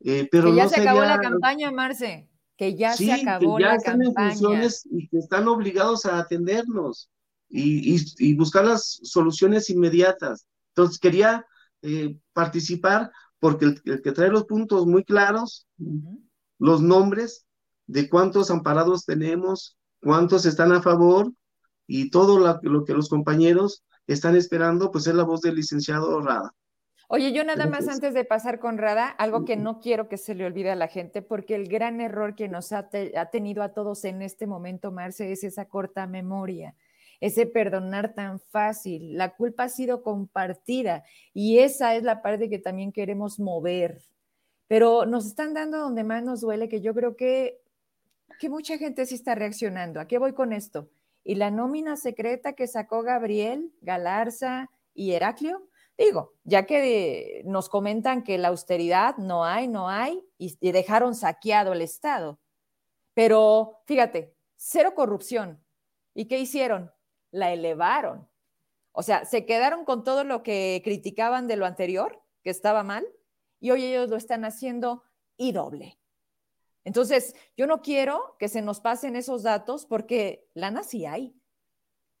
Eh, pero que ya se acabó la campaña, Marce, que ya se acabó que ya están En funciones y que están obligados a atendernos y, buscar las soluciones inmediatas. Entonces quería eh, participar porque el, que trae los puntos muy claros, los nombres de cuántos amparados tenemos, cuántos están a favor y todo lo que los compañeros están esperando, pues es la voz del licenciado Rada. Oye, yo nada más antes de pasar con Rada, algo que no quiero que se le olvide a la gente, porque el gran error que nos ha, tenido a todos en este momento, Marce, es esa corta memoria, ese perdonar tan fácil. La culpa ha sido compartida y esa es la parte que también queremos mover. Pero nos están dando donde más nos duele, que yo creo que, que mucha gente sí está reaccionando. ¿A qué voy con esto? y la nómina secreta que sacó Gabriel, Galarza y Heraclio. Digo, ya que nos comentan que la austeridad no hay, no hay, y, dejaron saqueado el Estado. Pero fíjate, cero corrupción. ¿Y qué hicieron? La elevaron. O sea, se quedaron con todo lo que criticaban de lo anterior, que estaba mal, y hoy ellos lo están haciendo y doble. Entonces, yo no quiero que se nos pasen esos datos porque lana sí hay.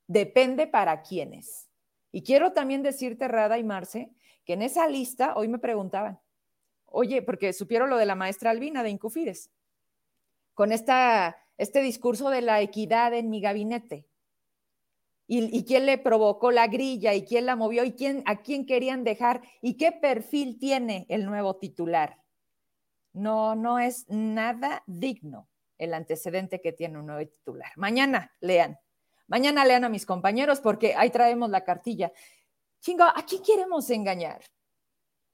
Depende para quiénes. Y quiero también decirte, Rada y Marce, que en esa lista hoy me preguntaban, oye, porque supieron lo de la maestra Albina de Incufides, con esta, este discurso de la equidad en mi gabinete. Y, y, quién le provocó la grilla y quién la movió y quién, a quién querían dejar y qué perfil tiene el nuevo titular. No, no es nada digno el antecedente que tiene un nuevo titular. Mañana lean, mañana lean a mis compañeros porque ahí traemos la cartilla. Chingo, ¿a quién queremos engañar?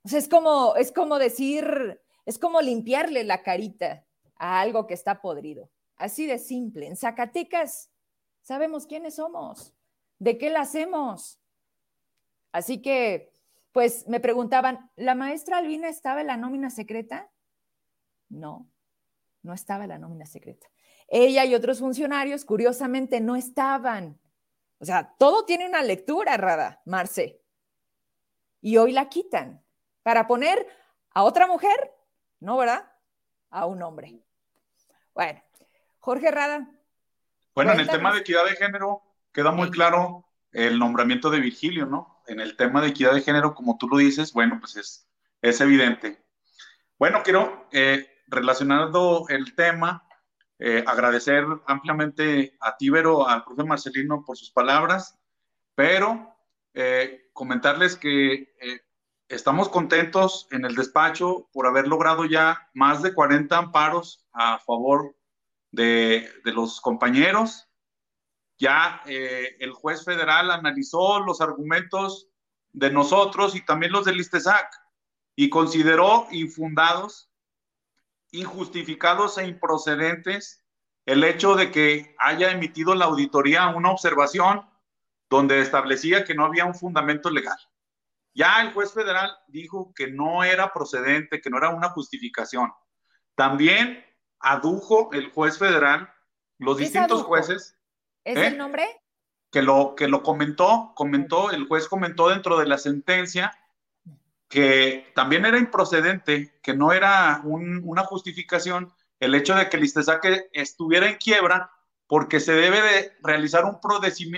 O sea, es como, es como decir, es como limpiarle la carita a algo que está podrido. Así de simple. En Zacatecas sabemos quiénes somos, de qué la hacemos. Así que, pues me preguntaban, ¿la maestra Albina estaba en la nómina secreta? No, no estaba la nómina secreta. Ella y otros funcionarios, curiosamente, no estaban. O sea, todo tiene una lectura, Rada, Marce. Y hoy la quitan para poner a otra mujer, ¿no, verdad? A un hombre. Bueno, Jorge Rada. Bueno, en el tema de equidad de género queda muy claro el nombramiento de Virgilio, ¿no? En el tema de equidad de género, como tú lo dices, bueno, pues es, es evidente. Bueno, quiero eh, relacionando el tema, eh, agradecer ampliamente a Tíbero, al profe Marcelino por sus palabras, pero eh, comentarles que eh, estamos contentos en el despacho por haber logrado ya más de 40 amparos a favor de, de los compañeros. Ya el juez federal analizó los argumentos de nosotros y también los del ISTESAC y consideró infundados injustificados e improcedentes el hecho de que haya emitido la auditoría una observación donde establecía que no había un fundamento legal. Ya el juez federal dijo que no era procedente, que no era una justificación. También adujo el juez federal, los distintos jueces. ¿Es el ¿eh? nombre? Que lo, que lo comentó, comentó, el juez comentó dentro de la sentencia que también era improcedente, que no era una justificación el hecho de que el ISTESAC estuviera en quiebra porque se debe de realizar un,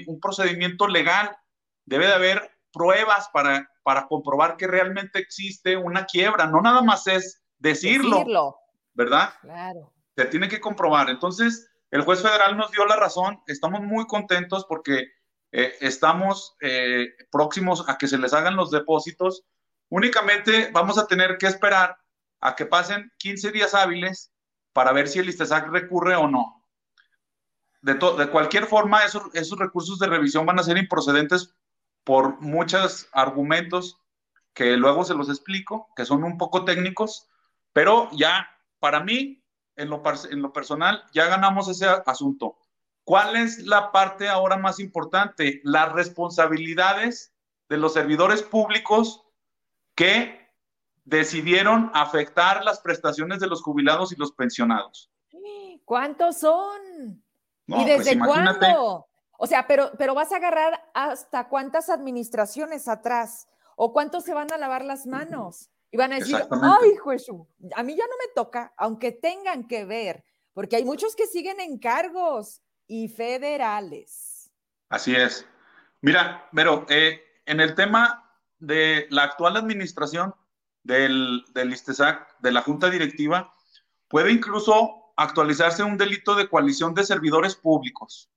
un procedimiento legal, debe de haber pruebas para, para comprobar que realmente existe una quiebra, no nada más es decirlo, ¿verdad? Claro. Se tiene que comprobar. Entonces, el juez federal nos dio la razón, estamos muy contentos porque eh, estamos eh, próximos a que se les hagan los depósitos Únicamente vamos a tener que esperar a que pasen 15 días hábiles para ver si el ISTESAC recurre o no. De, de cualquier forma, esos, esos recursos de revisión van a ser improcedentes por muchos argumentos que luego se los explico, que son un poco técnicos, pero ya para mí, en lo, en lo personal, ya ganamos ese asunto. ¿Cuál es la parte ahora más importante? Las responsabilidades de los servidores públicos que decidieron afectar las prestaciones de los jubilados y los pensionados. ¿Cuántos son? ¿Y pues desde cuándo? O sea, pero, pero vas a agarrar hasta cuántas administraciones atrás o cuántos se van a lavar las manos y van a decir, ay, Jesús, a mí ya no me toca, aunque tengan que ver, porque hay muchos que siguen en cargos y federales. Así es. Mira, pero eh, en el tema de la actual administración del, del ISTESAC, de la Junta Directiva, puede incluso actualizarse un delito de coalición de servidores públicos.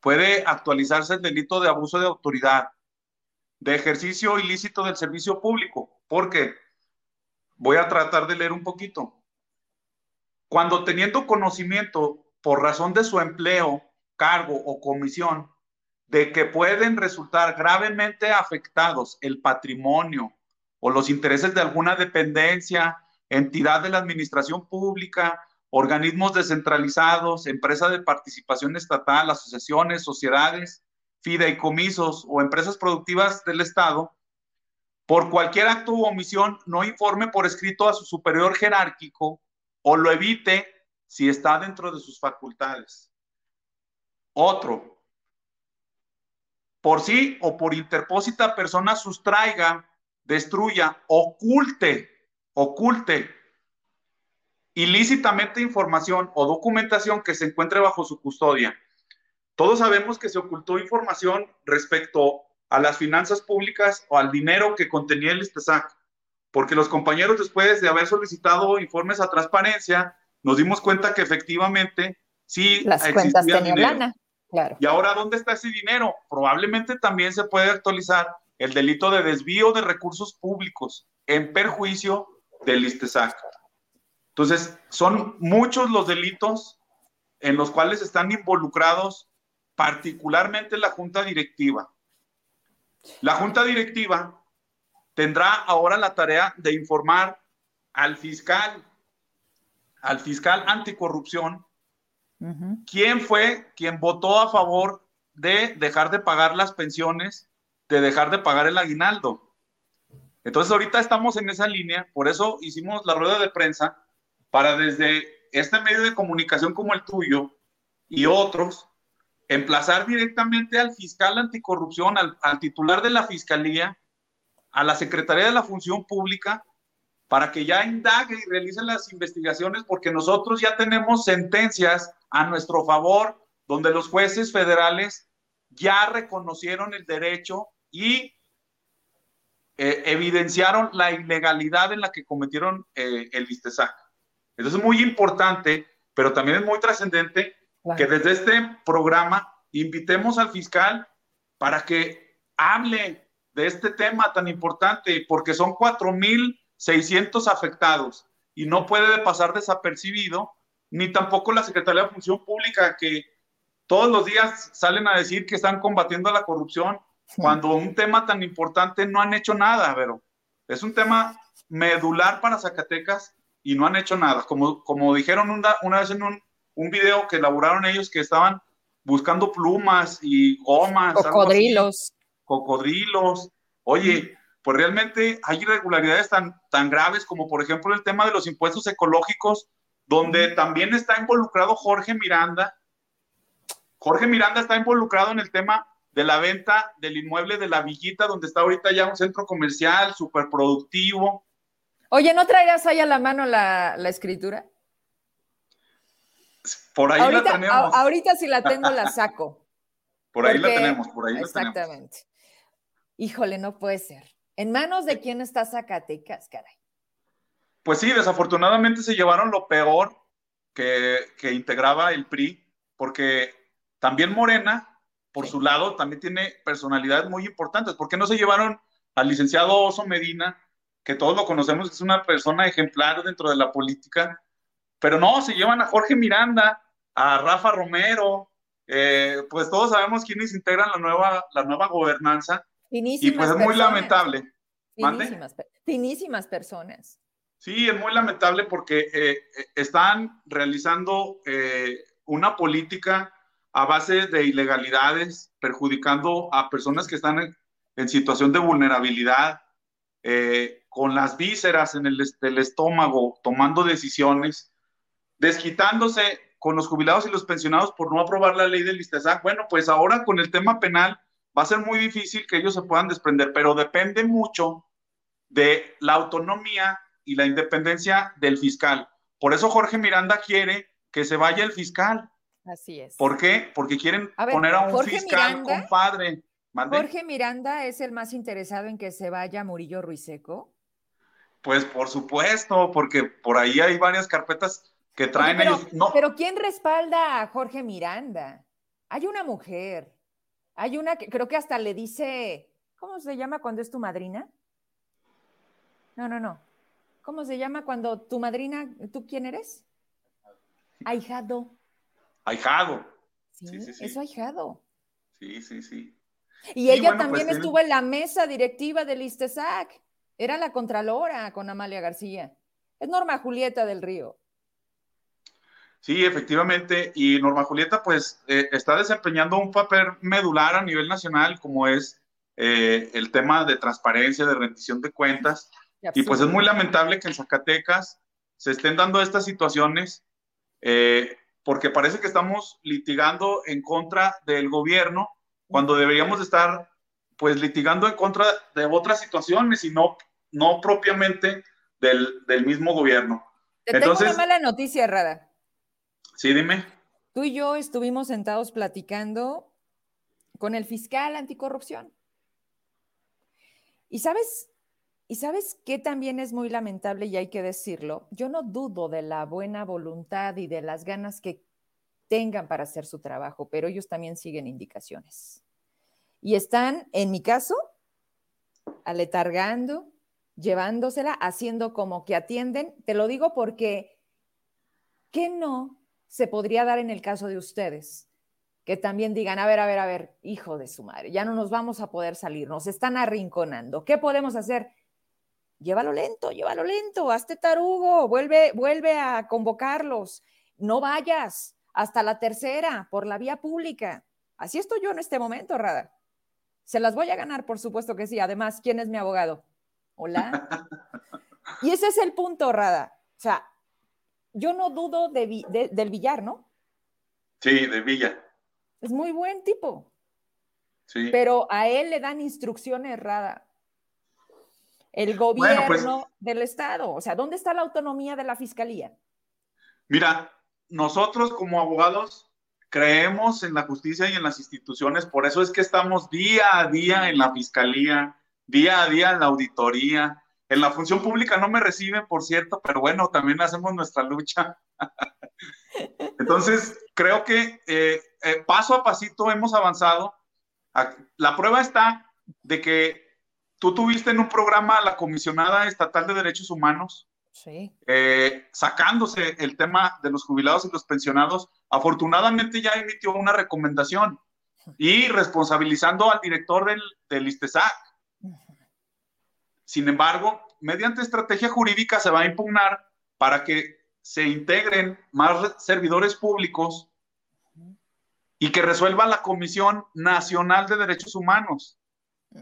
Puede actualizarse el delito de abuso de autoridad, de ejercicio ilícito del servicio público, porque voy a tratar de leer un poquito. Cuando teniendo conocimiento por razón de su empleo, cargo o comisión de que pueden resultar gravemente afectados el patrimonio o los intereses de alguna dependencia, entidad de la administración pública, organismos descentralizados, empresas de participación estatal, asociaciones, sociedades, fideicomisos o empresas productivas del Estado, por cualquier acto u omisión no informe por escrito a su superior jerárquico o lo evite si está dentro de sus facultades. Otro, por sí o por interpósita persona sustraiga, destruya, oculte, oculte ilícitamente información o documentación que se encuentre bajo su custodia. Todos sabemos que se ocultó información respecto a las finanzas públicas o al dinero que contenía el ISTESAC, porque los compañeros después de haber solicitado informes a transparencia, nos dimos cuenta que efectivamente sí las cuentas lana, Y ahora, ¿dónde está ese dinero? Probablemente también se puede actualizar el delito de desvío de recursos públicos en perjuicio del ISTESAC. Entonces, son muchos los delitos en los cuales están involucrados particularmente la junta directiva. La junta directiva tendrá ahora la tarea de informar al fiscal, al fiscal anticorrupción, quién fue quien votó a favor de dejar de pagar las pensiones, de dejar de pagar el aguinaldo. Entonces ahorita estamos en esa línea, por eso hicimos la rueda de prensa para desde este medio de comunicación como el tuyo y otros, emplazar directamente al fiscal anticorrupción, al, titular de la fiscalía, a la Secretaría de la Función Pública, para que ya indague y realice las investigaciones, porque nosotros ya tenemos sentencias a nuestro favor, donde los jueces federales ya reconocieron el derecho y eh, evidenciaron la ilegalidad en la que cometieron eh, el ISTESAC. Entonces es muy importante, pero también es muy trascendente que desde este programa invitemos al fiscal para que hable de este tema tan importante, porque son 4.600 afectados y no puede pasar desapercibido, ni tampoco la Secretaría de Función Pública, que todos los días salen a decir que están combatiendo la corrupción, cuando un tema tan importante no han hecho nada, pero es un tema medular para Zacatecas y no han hecho nada. Como, como dijeron una, una vez en un, un, video que elaboraron ellos que estaban buscando plumas y gomas. Cocodrilos. cocodrilos. Oye, pues realmente hay irregularidades tan, tan graves como por ejemplo el tema de los impuestos ecológicos, donde también está involucrado Jorge Miranda. Jorge Miranda está involucrado en el tema de la venta del inmueble de la Villita, donde está ahorita ya un centro comercial súper productivo, Oye, ¿no traerás ahí a la mano la, escritura? Por ahí la tenemos. ahorita si la tengo la saco. por ahí la tenemos, por ahí la tenemos. Exactamente. Híjole, no puede ser. ¿En manos de quién está Zacatecas, caray? Pues sí, desafortunadamente se llevaron lo peor que, integraba el PRI, porque también Morena, por su lado, también tiene personalidades muy importantes. ¿Por qué no se llevaron al licenciado Oso Medina, que todos lo conocemos, es una persona ejemplar dentro de la política, pero no, se llevan a Jorge Miranda, a Rafa Romero, eh, pues todos sabemos quiénes integran la nueva, la nueva gobernanza. Y pues es muy lamentable. Finísimas, finísimas, personas. Sí, es muy lamentable porque eh, eh, están realizando una política a base de ilegalidades, perjudicando a personas que están en, en situación de vulnerabilidad, eh, con las vísceras en el, estómago, tomando decisiones, desquitándose con los jubilados y los pensionados por no aprobar la ley del ISTESAC. Bueno, pues ahora con el tema penal va a ser muy difícil que ellos se puedan desprender, pero depende mucho de la autonomía y la independencia del fiscal. Por eso Jorge Miranda quiere que se vaya el fiscal. Así es. ¿Por qué? Porque quieren poner a un fiscal compadre. ¿Jorge Miranda es el más interesado en que se vaya Murillo Ruiseco? Pues por supuesto, porque por ahí hay varias carpetas que traen ellos. Pero ¿quién respalda a Jorge Miranda? Hay una mujer, hay una que creo que hasta le dice, ¿cómo se llama cuando es tu madrina? No, no, no. ¿Cómo se llama cuando tu madrina, tú quién eres? Ahijado. Ahijado. Sí, sí, sí, Eso ahijado. Sí, sí, sí. Y ella también pues, estuvo en la mesa directiva del ISTESAC. Era la Contralora con Amalia García. Es Norma Julieta del Río. Sí, efectivamente. Y Norma Julieta, pues, eh, está desempeñando un papel medular a nivel nacional, como es eh, el tema de transparencia, de rendición de cuentas. Y pues es muy lamentable que en Zacatecas se estén dando estas situaciones, eh, porque parece que estamos litigando en contra del gobierno cuando deberíamos estar pues litigando en contra de otras situaciones y no, no propiamente del, mismo gobierno. Te tengo una mala noticia, Rada. Sí, dime. Tú y yo estuvimos sentados platicando con el fiscal anticorrupción. Y sabes, y sabes que también es muy lamentable y hay que decirlo. Yo no dudo de la buena voluntad y de las ganas que tengan para hacer su trabajo, pero ellos también siguen indicaciones. Y están, en mi caso, aletargando, llevándosela, haciendo como que atienden. Te lo digo porque, ¿qué no se podría dar en el caso de ustedes? Que también digan, a ver, a ver, a ver, hijo de su madre, ya no nos vamos a poder salir, nos están arrinconando. ¿Qué podemos hacer? Llévalo lento, llévalo lento, hazte tarugo, vuelve, vuelve a convocarlos, no vayas hasta la tercera por la vía pública. Así estoy yo en este momento, Rada. Se las voy a ganar, por supuesto que sí. Además, ¿quién es mi abogado? Hola. Y ese es el punto, Rada. O sea, yo no dudo del Villar, ¿no? Sí, de Villa. Es muy buen tipo. Sí. Pero a él le dan instrucciones, Rada. El pues gobierno del Estado. O sea, ¿dónde está la autonomía de la fiscalía? Mira, nosotros como abogados creemos en la justicia y en las instituciones, por eso es que estamos día a día en la fiscalía, día a día en la auditoría. En la función pública no me reciben, por cierto, pero bueno, también hacemos nuestra lucha. Entonces, creo que eh, eh, paso a pasito hemos avanzado. La prueba está de que tú tuviste en un programa la comisionada estatal de derechos humanos, sí. Eh, sacándose el tema de los jubilados y los pensionados. Afortunadamente ya emitió una recomendación y responsabilizando al director del, del ISTESAC. Sin embargo, mediante estrategia jurídica se va a impugnar para que se integren más servidores públicos y que resuelva la Comisión Nacional de Derechos Humanos.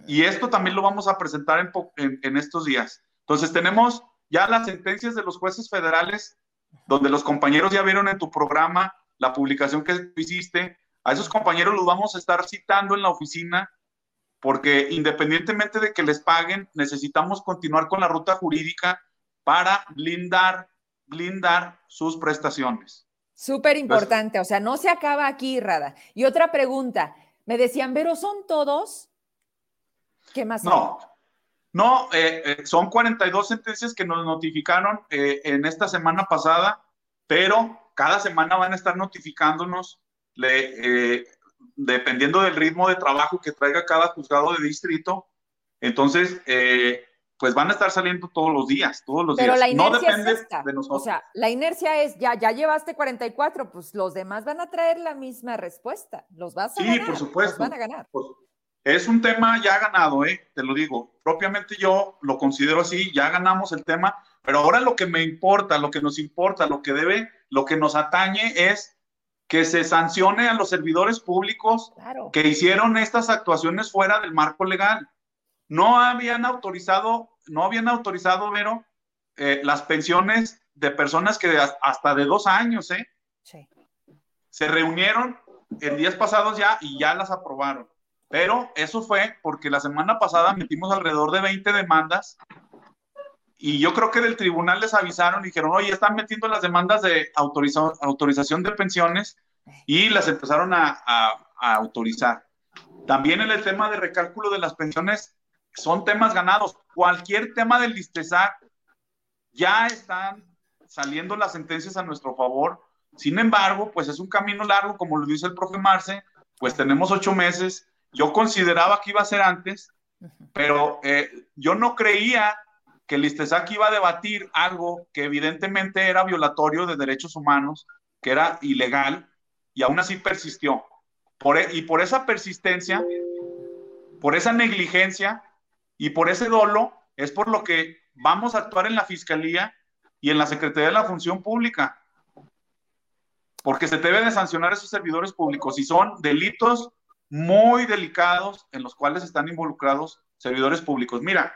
Y esto también lo vamos a presentar en, estos días. Entonces tenemos ya las sentencias de los jueces federales, donde los compañeros ya vieron en tu programa la publicación que hiciste. A esos compañeros los vamos a estar citando en la oficina, porque independientemente de que les paguen, necesitamos continuar con la ruta jurídica para blindar, blindar sus prestaciones. Súper importante, o sea, no se acaba aquí, Rada. Y otra pregunta, me decían, pero ¿son todos? ¿Qué más? No, no, eh, eh, son 42 sentencias que nos notificaron eh, en esta semana pasada, pero cada semana van a estar notificándonos, dependiendo del ritmo de trabajo que traiga cada juzgado de distrito. Entonces, pues van a estar saliendo todos los días, todos los Pero días. la inercia no depende de nosotros. O sea, la inercia es, ya, ya llevaste 44, pues los demás van a traer la misma respuesta. Los vas a sí, por supuesto. Los van a ganar. Es un tema ya ganado, ¿eh? te lo digo. Propiamente yo lo considero así, ya ganamos el tema, pero ahora lo que me importa, lo que nos importa, lo que debe, lo que nos atañe es que se sancione a los servidores públicos que hicieron estas actuaciones fuera del marco legal. No habían autorizado, no habían autorizado, Vero, eh, las pensiones de personas que hasta de dos años, ¿eh? Sí. Se reunieron en días pasados ya y ya las aprobaron. Pero eso fue porque la semana pasada metimos alrededor de 20 demandas y yo creo que del tribunal les avisaron y dijeron, oye, están metiendo las demandas de autorización de pensiones y las empezaron a, autorizar. También en el tema de recálculo de las pensiones son temas ganados. Cualquier tema del listesac ya están saliendo las sentencias a nuestro favor. Sin embargo, pues es un camino largo, como lo dice el profe Marce, pues tenemos ocho meses yo consideraba que iba a ser antes, pero eh, yo no creía que el ISTESAC iba a debatir algo que evidentemente era violatorio de derechos humanos, que era ilegal, y aún así persistió. E, y por esa persistencia, por esa negligencia y por ese dolo, es por lo que vamos a actuar en la Fiscalía y en la Secretaría de la Función Pública. Porque se debe de sancionar a esos servidores públicos. y son delitos muy delicados en los cuales están involucrados servidores públicos. Mira,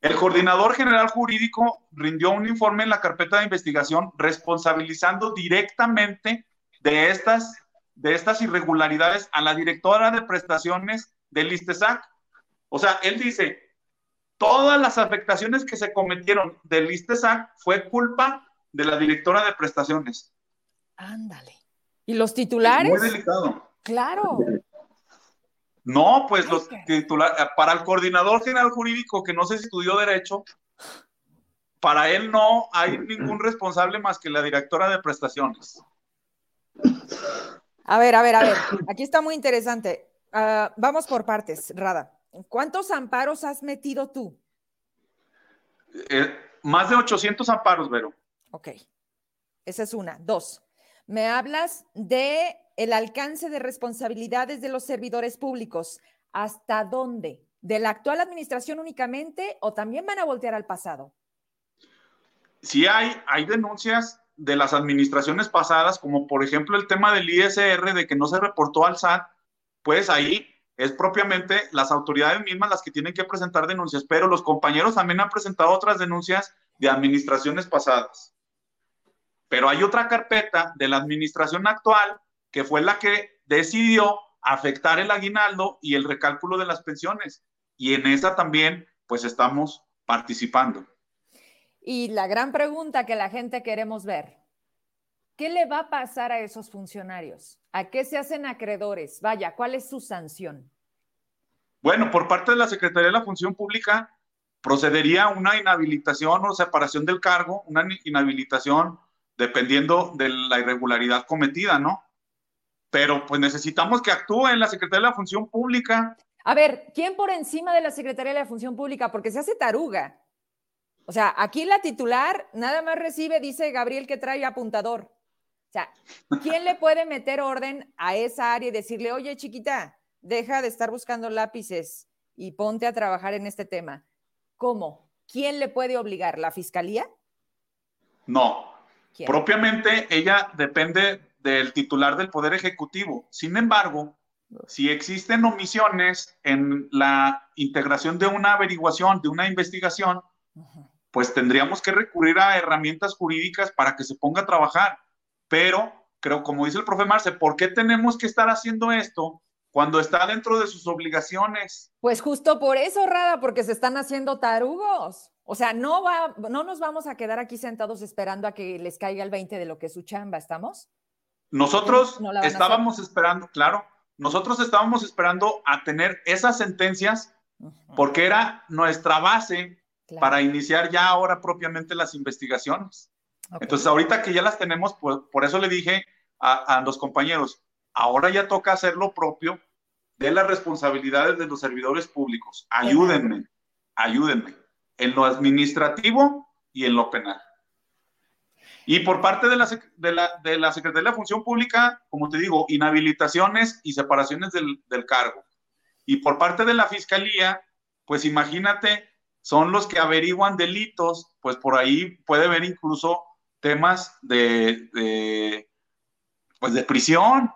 el coordinador general jurídico rindió un informe en la carpeta de investigación responsabilizando directamente de estas, de estas irregularidades a la directora de prestaciones del ISTESAC. O sea, él dice, todas las afectaciones que se cometieron del ISTESAC fue culpa de la directora de prestaciones. Ándale. ¿Y los titulares? Muy delicado. Claro. No, pues los titulares, para el coordinador general jurídico que no sé si estudió derecho, para él no hay ningún responsable más que la directora de prestaciones. A ver, a ver, a ver. Aquí está muy interesante. Ah, vamos por partes, Rada. ¿Cuántos amparos has metido tú? Eh, más de 800 amparos, Vero. Ok. Esa es una. Dos. Me hablas de el alcance de responsabilidades de los servidores públicos. ¿Hasta dónde? ¿De la actual administración únicamente o también van a voltear al pasado? Sí hay, hay denuncias de las administraciones pasadas, como por ejemplo el tema del ISR, de que no se reportó al SAT, pues ahí es propiamente las autoridades mismas las que tienen que presentar denuncias, pero los compañeros también han presentado otras denuncias de administraciones pasadas. Pero hay otra carpeta de la administración actual que fue la que decidió afectar el aguinaldo y el recálculo de las pensiones. Y en esa también, pues estamos participando. Y la gran pregunta que la gente queremos ver, ¿qué le va a pasar a esos funcionarios? ¿A qué se hacen acreedores? Vaya, ¿cuál es su sanción? Bueno, por parte de la Secretaría de la Función Pública procedería una inhabilitación o separación del cargo, una inhabilitación dependiendo de la irregularidad cometida, ¿no? Pero pues necesitamos que actúe en la Secretaría de la Función Pública. A ver, ¿quién por encima de la Secretaría de la Función Pública? Porque se hace taruga. O sea, aquí la titular nada más recibe, dice Gabriel, que trae apuntador. O sea, ¿quién le puede meter orden a esa área y decirle, oye, chiquita, deja de estar buscando lápices y ponte a trabajar en este tema? ¿Cómo? ¿Quién le puede obligar? ¿La fiscalía? No. Propiamente ella depende del titular del Poder Ejecutivo. Sin embargo, si existen omisiones en la integración de una averiguación, de una investigación, pues tendríamos que recurrir a herramientas jurídicas para que se ponga a trabajar. Pero, creo, como dice el profe Marce, ¿por qué tenemos que estar haciendo esto cuando está dentro de sus obligaciones? Pues justo por eso, Rada, porque se están haciendo tarugos. O sea, no, va, no nos vamos a quedar aquí sentados esperando a que les caiga el 20 de lo que es su chamba, ¿estamos? Nosotros estábamos esperando, claro, nosotros estábamos esperando a tener esas sentencias porque era nuestra base para iniciar ya ahora propiamente las investigaciones. Entonces, ahorita que ya las tenemos, pues, por eso le dije a, los compañeros, ahora ya toca hacer lo propio de las responsabilidades de los servidores públicos. Ayúdenme, ayúdenme en lo administrativo y en lo penal. Y por parte de la, de la, de la Secretaría de la Función Pública, como te digo, inhabilitaciones y separaciones del, del cargo. Y por parte de la Fiscalía, pues imagínate son los que averiguan delitos, pues por ahí puede haber incluso temas de, pues de prisión,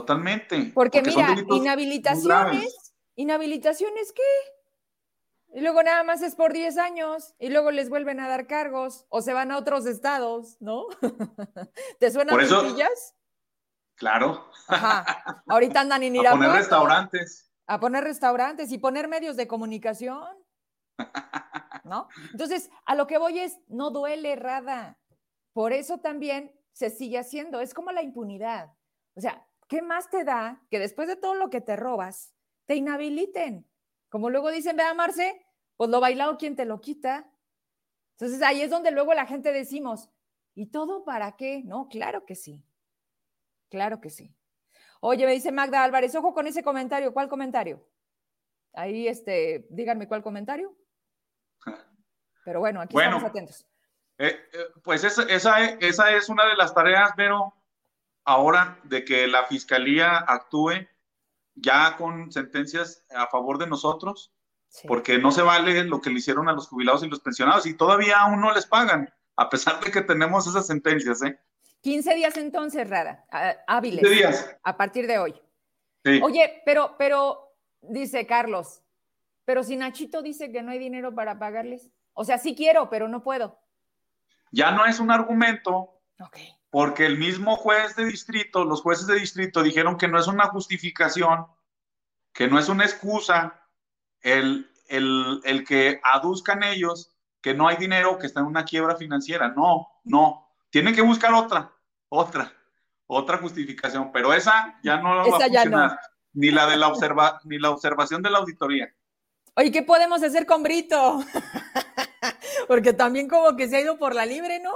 totalmente. Porque, mira, inhabilitaciones, inhabilitaciones qué? Y luego nada más es por 10 años y luego les vuelven a dar cargos o se van a otros estados, ¿no? ¿Te suenan mentillas? Claro. Ajá. Ahorita andan en Irapuato. A poner restaurantes. A poner restaurantes y poner medios de comunicación. ¿No? Entonces, a lo que voy es, no duele, Rada. Por eso también se sigue haciendo. Es como la impunidad. O sea, ¿qué más te da que después de todo lo que te robas, te inhabiliten? Como luego dicen, vea, Marce, pues lo bailado, ¿quién te lo quita? Entonces ahí es donde luego la gente decimos, ¿y todo para qué? No, claro que sí. Claro que sí. Oye, me dice Magda Álvarez, ojo con ese comentario. ¿Cuál comentario? Ahí, este, díganme cuál comentario. Pero bueno, aquí estamos atentos. Eh, eh, pues esa, esa, es una de las tareas, pero ahora de que la fiscalía actúe ya con sentencias a favor de nosotros, porque no se vale lo que le hicieron a los jubilados y los pensionados y todavía aún no les pagan, a pesar de que tenemos esas sentencias. ¿eh? 15 días entonces, Rada, hábiles. 15 días. A partir de hoy. Oye, pero, pero, dice Carlos, pero si Nachito dice que no hay dinero para pagarles. O sea, sí quiero, pero no puedo. Ya no es un argumento. Porque el mismo juez de distrito, los jueces de distrito dijeron que no es una justificación, que no es una excusa el, el, el que aduzcan ellos que no hay dinero, que está en una quiebra financiera. No, no. Tienen que buscar otra, otra, otra justificación, pero esa ya no va a funcionar. Ni la de la observa, ni la observación de la auditoría. Oye, ¿qué podemos hacer con Brito? Porque también como que se ha ido por la libre, ¿no?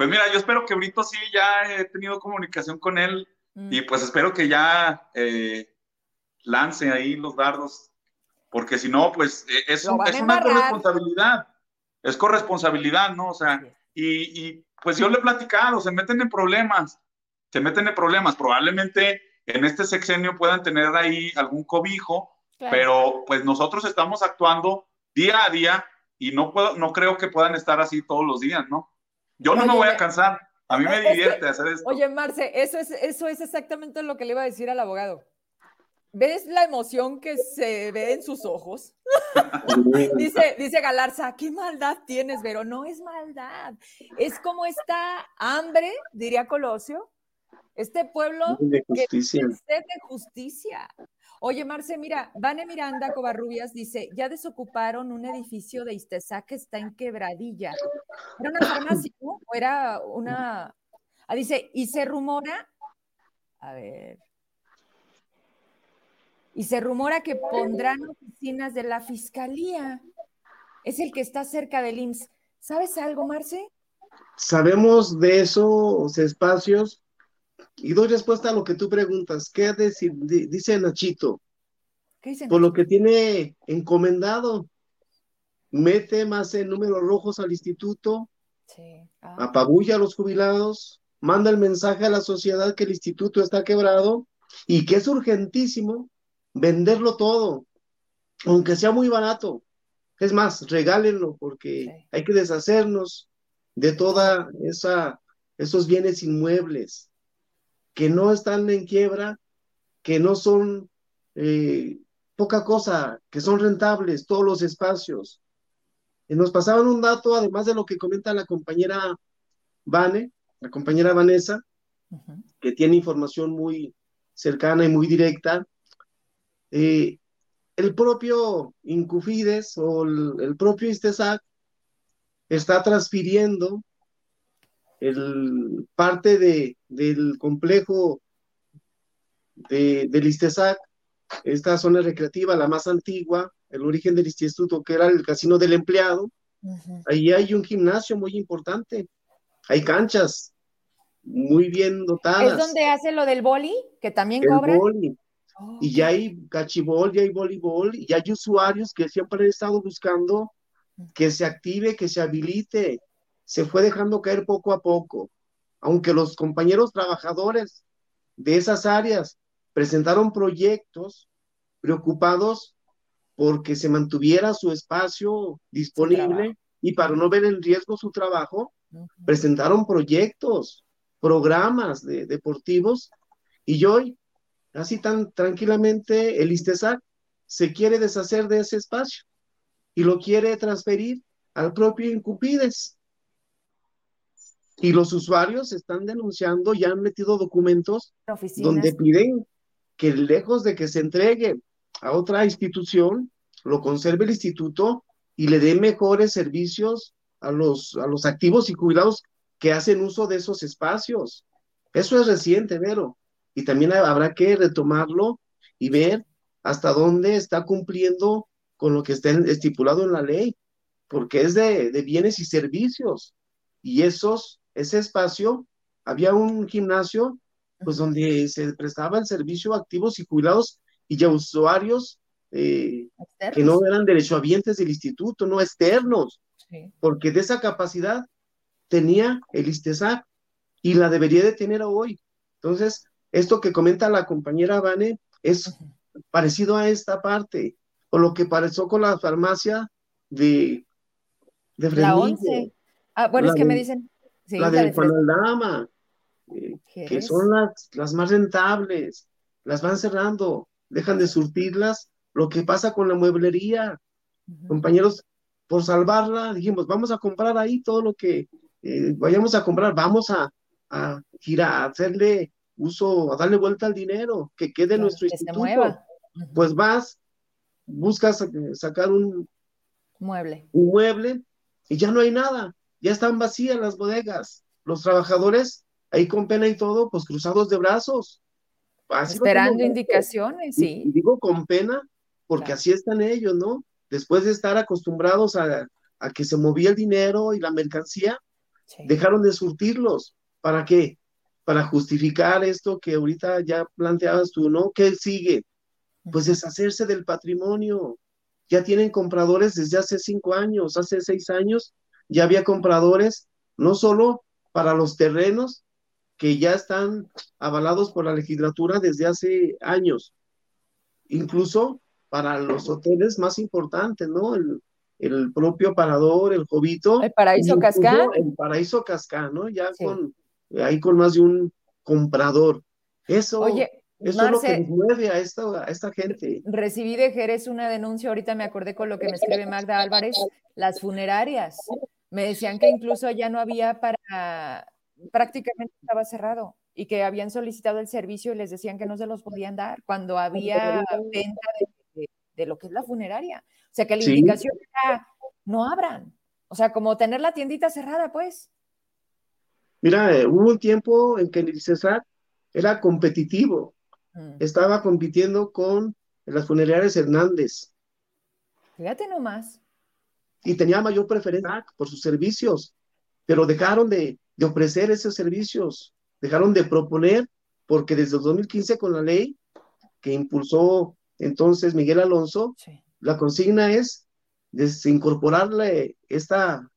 Pues mira, yo espero que Brito sí, ya he tenido comunicación con él y mm. pues espero que ya eh, lance ahí los dardos, porque si no, pues e, es, es una corresponsabilidad, es corresponsabilidad, ¿no? O sea, y, y, pues yo le he platicado, se meten en problemas, se meten en problemas, probablemente en este sexenio puedan tener ahí algún cobijo, pero pues nosotros estamos actuando día a día y no puedo, no creo que puedan estar así todos los días, ¿no? Yo no me voy a cansar. A mí me divierte hacer esto. Oye, Marce, eso es, eso es exactamente lo que le iba a decir al abogado. ¿Ves la emoción que se ve en sus ojos? dice, dice Galarza, ¿qué maldad tienes, Vero? No es maldad. Es como esta hambre, diría Colosio, este pueblo de justicia. que de justicia. Oye, Marce, mira, Vane Miranda Covarrubias dice, ya desocuparon un edificio de Istesa que está en Quebradilla. ¿Era una farmacia o era una...? Ah, dice, y se rumora, a ver, y se rumora que pondrán oficinas de la fiscalía. Es el que está cerca del IMSS. ¿Sabes algo, Marce? Sabemos de esos espacios y doy respuesta a lo que tú preguntas. ¿Qué decir? dice Nachito? ¿Qué dice Por lo que tiene encomendado, mete más en números rojos al instituto, sí. Ah. apabulla a los jubilados, manda el mensaje a la sociedad que el instituto está quebrado y que es urgentísimo venderlo todo, aunque sea muy barato. Es más, regálenlo porque hay que deshacernos de toda esa esos bienes inmuebles que no están en quiebra, que no son eh, poca cosa, que son rentables todos los espacios. Y nos pasaban un dato, además de lo que comenta la compañera Vane, la compañera Vanessa, que tiene información muy cercana y muy directa. Eh, el propio Incufides o el, propio Istesac está transfiriendo el, parte de, del complejo de, del Istesac, esta zona recreativa, la más antigua, el origen del instituto, que era el casino del empleado. Ahí hay un gimnasio muy importante, hay canchas muy bien dotadas. ¿Es donde hace lo del boli, que también cobra? Y ya hay cachibol, ya hay voleibol, y ya hay usuarios que siempre han estado buscando que se active, que se habilite se fue dejando caer poco a poco, aunque los compañeros trabajadores de esas áreas presentaron proyectos preocupados porque se mantuviera su espacio disponible y para no ver en riesgo su trabajo, presentaron proyectos, programas de, deportivos y hoy, así tan tranquilamente, el ISTESAC se quiere deshacer de ese espacio y lo quiere transferir al propio Incupides. Y los usuarios están denunciando y han metido documentos donde piden que lejos de que se entregue a otra institución, lo conserve el instituto y le dé mejores servicios a los, a los activos y jubilados que hacen uso de esos espacios. Eso es reciente, Vero. Y también habrá que retomarlo y ver hasta dónde está cumpliendo con lo que está estipulado en la ley, porque es de, de bienes y servicios. Y esos ese espacio había un gimnasio pues donde se prestaba el servicio a activos y jubilados y ya usuarios eh, que no eran derechohabientes del instituto, no externos, porque de esa capacidad tenía el ISTESAC y la debería de tener hoy. Entonces, esto que comenta la compañera Vane es parecido a esta parte, o lo que pareció con la farmacia de, de La 11. Ah, bueno, es que me dicen, la del panorama, eh, que son las, las más rentables, las van cerrando, dejan de surtirlas. Lo que pasa con la mueblería, compañeros, por salvarla, dijimos, vamos a comprar ahí todo lo que eh, vayamos a comprar, vamos a, a girar, a hacerle uso, a darle vuelta al dinero, que quede nuestro instituto. Pues vas, buscas sacar un, Mueble. Un mueble y ya no hay nada, ya están vacías las bodegas. Los trabajadores ahí con pena y todo, pues cruzados de brazos. Esperando indicaciones, sí. Y, digo con pena, porque así están ellos, ¿no? Después de estar acostumbrados a, que se movía el dinero y la mercancía, dejaron de surtirlos. ¿Para qué? Para justificar esto que ahorita ya planteabas tú, ¿no? ¿Qué sigue? Pues deshacerse del patrimonio. Ya tienen compradores desde hace cinco años, hace seis años, ya había compradores, no solo para los terrenos, que ya están avalados por la legislatura desde hace años. Incluso para los hoteles más importantes, ¿no? El, propio Parador, el Jovito. El Paraíso Cascán. El Paraíso Cascán, ¿no? Ya con, ahí con más de un comprador. Eso, Oye, eso es lo que mueve a esta, a esta gente. Recibí de Jerez una denuncia, ahorita me acordé con lo que me escribe Magda Álvarez, las funerarias. Me decían que incluso ya no había para prácticamente estaba cerrado y que habían solicitado el servicio y les decían que no se los podían dar cuando había venta de, lo que es la funeraria. O sea, que la indicación era, no abran. O sea, como tener la tiendita cerrada, pues. Mira, eh, hubo un tiempo en que el César era competitivo. Mm. Estaba compitiendo con las funerarias Hernández. Fíjate nomás. Y tenía mayor preferencia por sus servicios, pero dejaron de, de ofrecer esos servicios, dejaron de proponer, porque desde el 2015 con la ley que impulsó entonces Miguel Alonso, la consigna es incorporarle esta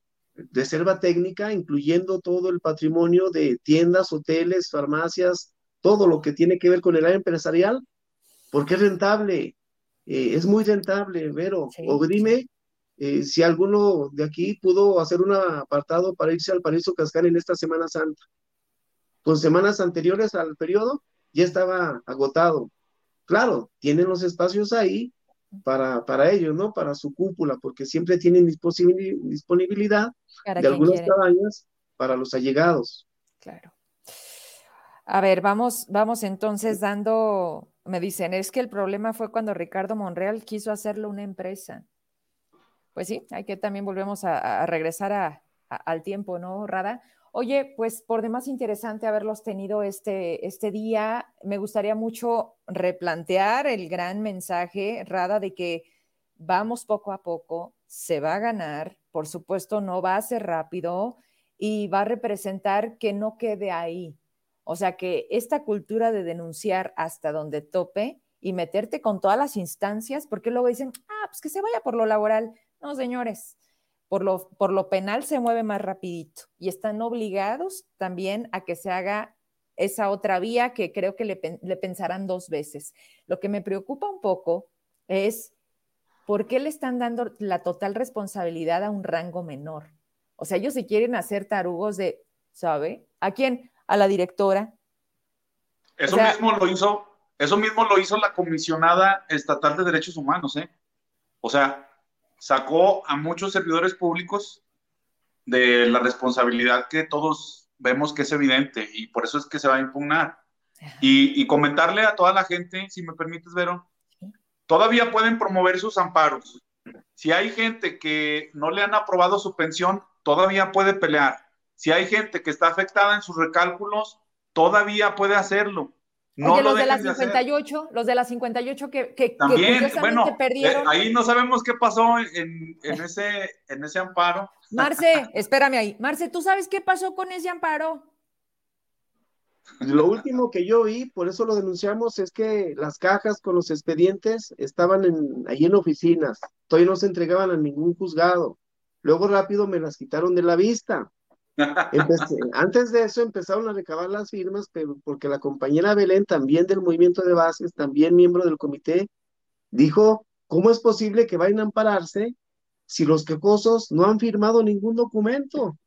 reserva técnica, incluyendo todo el patrimonio de tiendas, hoteles, farmacias, todo lo que tiene que ver con el área empresarial, porque es rentable, eh, es muy rentable, Vero. O dime eh, si alguno de aquí pudo hacer un apartado para irse al Paraíso Cascán en esta Semana Santa. Con semanas anteriores al periodo ya estaba agotado. Claro, tienen los espacios ahí para, para ellos, ¿no? Para su cúpula, porque siempre tienen disponibilidad de algunas cabañas para los allegados. Claro. A ver, vamos, vamos entonces dando, me dicen, es que el problema fue cuando Ricardo Monreal quiso hacerlo una empresa pues sí, hay que también volvemos a, regresar al tiempo, ¿no, Rada? Oye, pues por demás interesante haberlos tenido este, este día. Me gustaría mucho replantear el gran mensaje, Rada, de que vamos poco a poco, se va a ganar, por supuesto no va a ser rápido y va a representar que no quede ahí. O sea, que esta cultura de denunciar hasta donde tope y meterte con todas las instancias, porque luego dicen, ah, pues que se vaya por lo laboral. No, señores, por lo, por lo penal se mueve más rapidito y están obligados también a que se haga esa otra vía que creo que le, pensarán dos veces. Lo que me preocupa un poco es por qué le están dando la total responsabilidad a un rango menor. O sea, ellos se quieren hacer tarugos de, ¿sabe? ¿A quién? A la directora. Eso mismo lo hizo, eso mismo lo hizo la comisionada estatal de derechos humanos, ¿eh? O sea, sacó a muchos servidores públicos de la responsabilidad que todos vemos que es evidente y por eso es que se va a impugnar. Y, comentarle a toda la gente, si me permites, Vero, todavía pueden promover sus amparos. Si hay gente que no le han aprobado su pensión, todavía puede pelear. Si hay gente que está afectada en sus recálculos, todavía puede hacerlo. No los de las 58, los de las 58 que, que, También, bueno, eh, perdieron. ahí no sabemos qué pasó en, ese, en ese amparo. Marce, espérame ahí. Marce, ¿tú sabes qué pasó con ese amparo? Lo último que yo vi, por eso lo denunciamos, es que las cajas con los expedientes estaban en, ahí en oficinas, todavía no se entregaban a ningún juzgado. Luego rápido me las quitaron de la vista antes de eso empezaron a recabar las firmas, pero porque la compañera Belén, también del movimiento de bases, también miembro del comité, dijo, ¿cómo es posible que vayan a ampararse si los quejosos no han firmado ningún documento?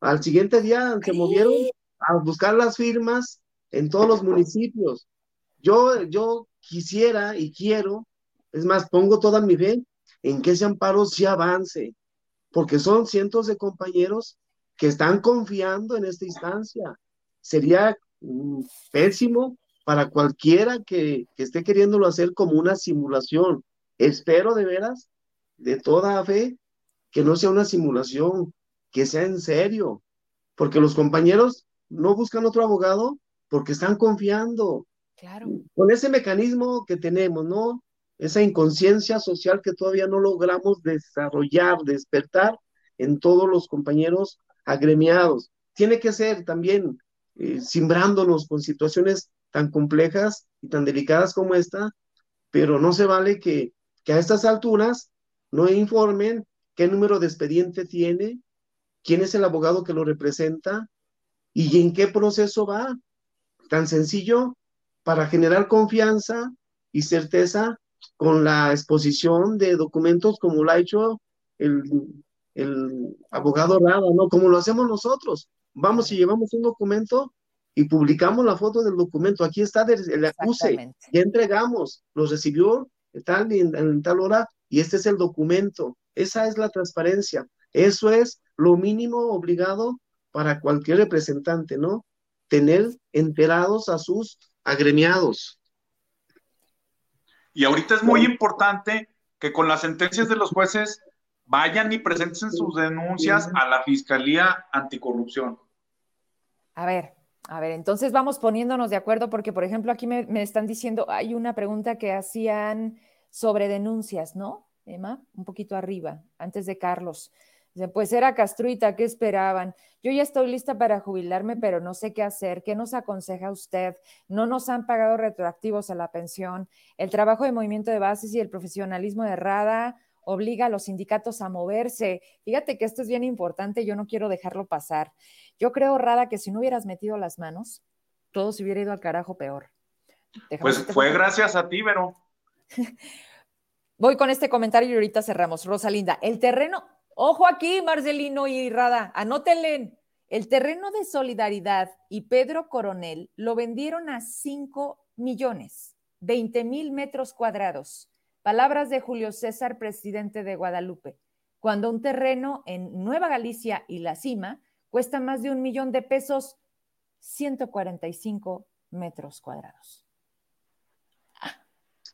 Al siguiente día se movieron a buscar las firmas en todos los municipios. Yo, yo quisiera y quiero, es más, pongo toda mi fe en que ese amparo sí avance, porque son cientos de compañeros que están confiando en esta instancia. Sería mm, pésimo para cualquiera que, esté queriéndolo hacer como una simulación. Espero de veras, de toda fe, que no sea una simulación, que sea en serio, porque los compañeros no buscan otro abogado porque están confiando. Claro. Con ese mecanismo que tenemos, ¿no? Esa inconsciencia social que todavía no logramos desarrollar, despertar en todos los compañeros agremiados. Tiene que ser también eh, simbrándonos con situaciones tan complejas y tan delicadas como esta, pero no se vale que, que a estas alturas no informen qué número de expediente tiene, quién es el abogado que lo representa y en qué proceso va. Tan sencillo para generar confianza y certeza con la exposición de documentos como lo ha hecho el, el abogado Rada, ¿no? Como lo hacemos nosotros. Vamos y llevamos un documento y publicamos la foto del documento. Aquí está el acuse, ya entregamos, lo recibió tal, en, en tal hora y este es el documento. Esa es la transparencia. Eso es lo mínimo obligado para cualquier representante, ¿no? Tener enterados a sus agremiados. Y ahorita es muy importante que con las sentencias de los jueces vayan y presenten sus denuncias a la Fiscalía Anticorrupción. A ver, a ver, entonces vamos poniéndonos de acuerdo porque, por ejemplo, aquí me, me están diciendo, hay una pregunta que hacían sobre denuncias, ¿no? Emma, un poquito arriba, antes de Carlos. Pues era castruita, ¿qué esperaban? Yo ya estoy lista para jubilarme, pero no sé qué hacer. ¿Qué nos aconseja usted? No nos han pagado retroactivos a la pensión. El trabajo de movimiento de bases y el profesionalismo de RADA obliga a los sindicatos a moverse. Fíjate que esto es bien importante, yo no quiero dejarlo pasar. Yo creo, Rada, que si no hubieras metido las manos, todo se hubiera ido al carajo peor. pues fue gracias a ti, Vero. Voy con este comentario y ahorita cerramos. Rosalinda, el terreno, ojo aquí, Marcelino y Rada, anótenle. El terreno de Solidaridad y Pedro Coronel lo vendieron a 5 millones, 20 mil metros cuadrados. Palabras de Julio César, presidente de Guadalupe. Cuando un terreno en Nueva Galicia y La Cima cuesta más de un millón de pesos, 145 metros cuadrados.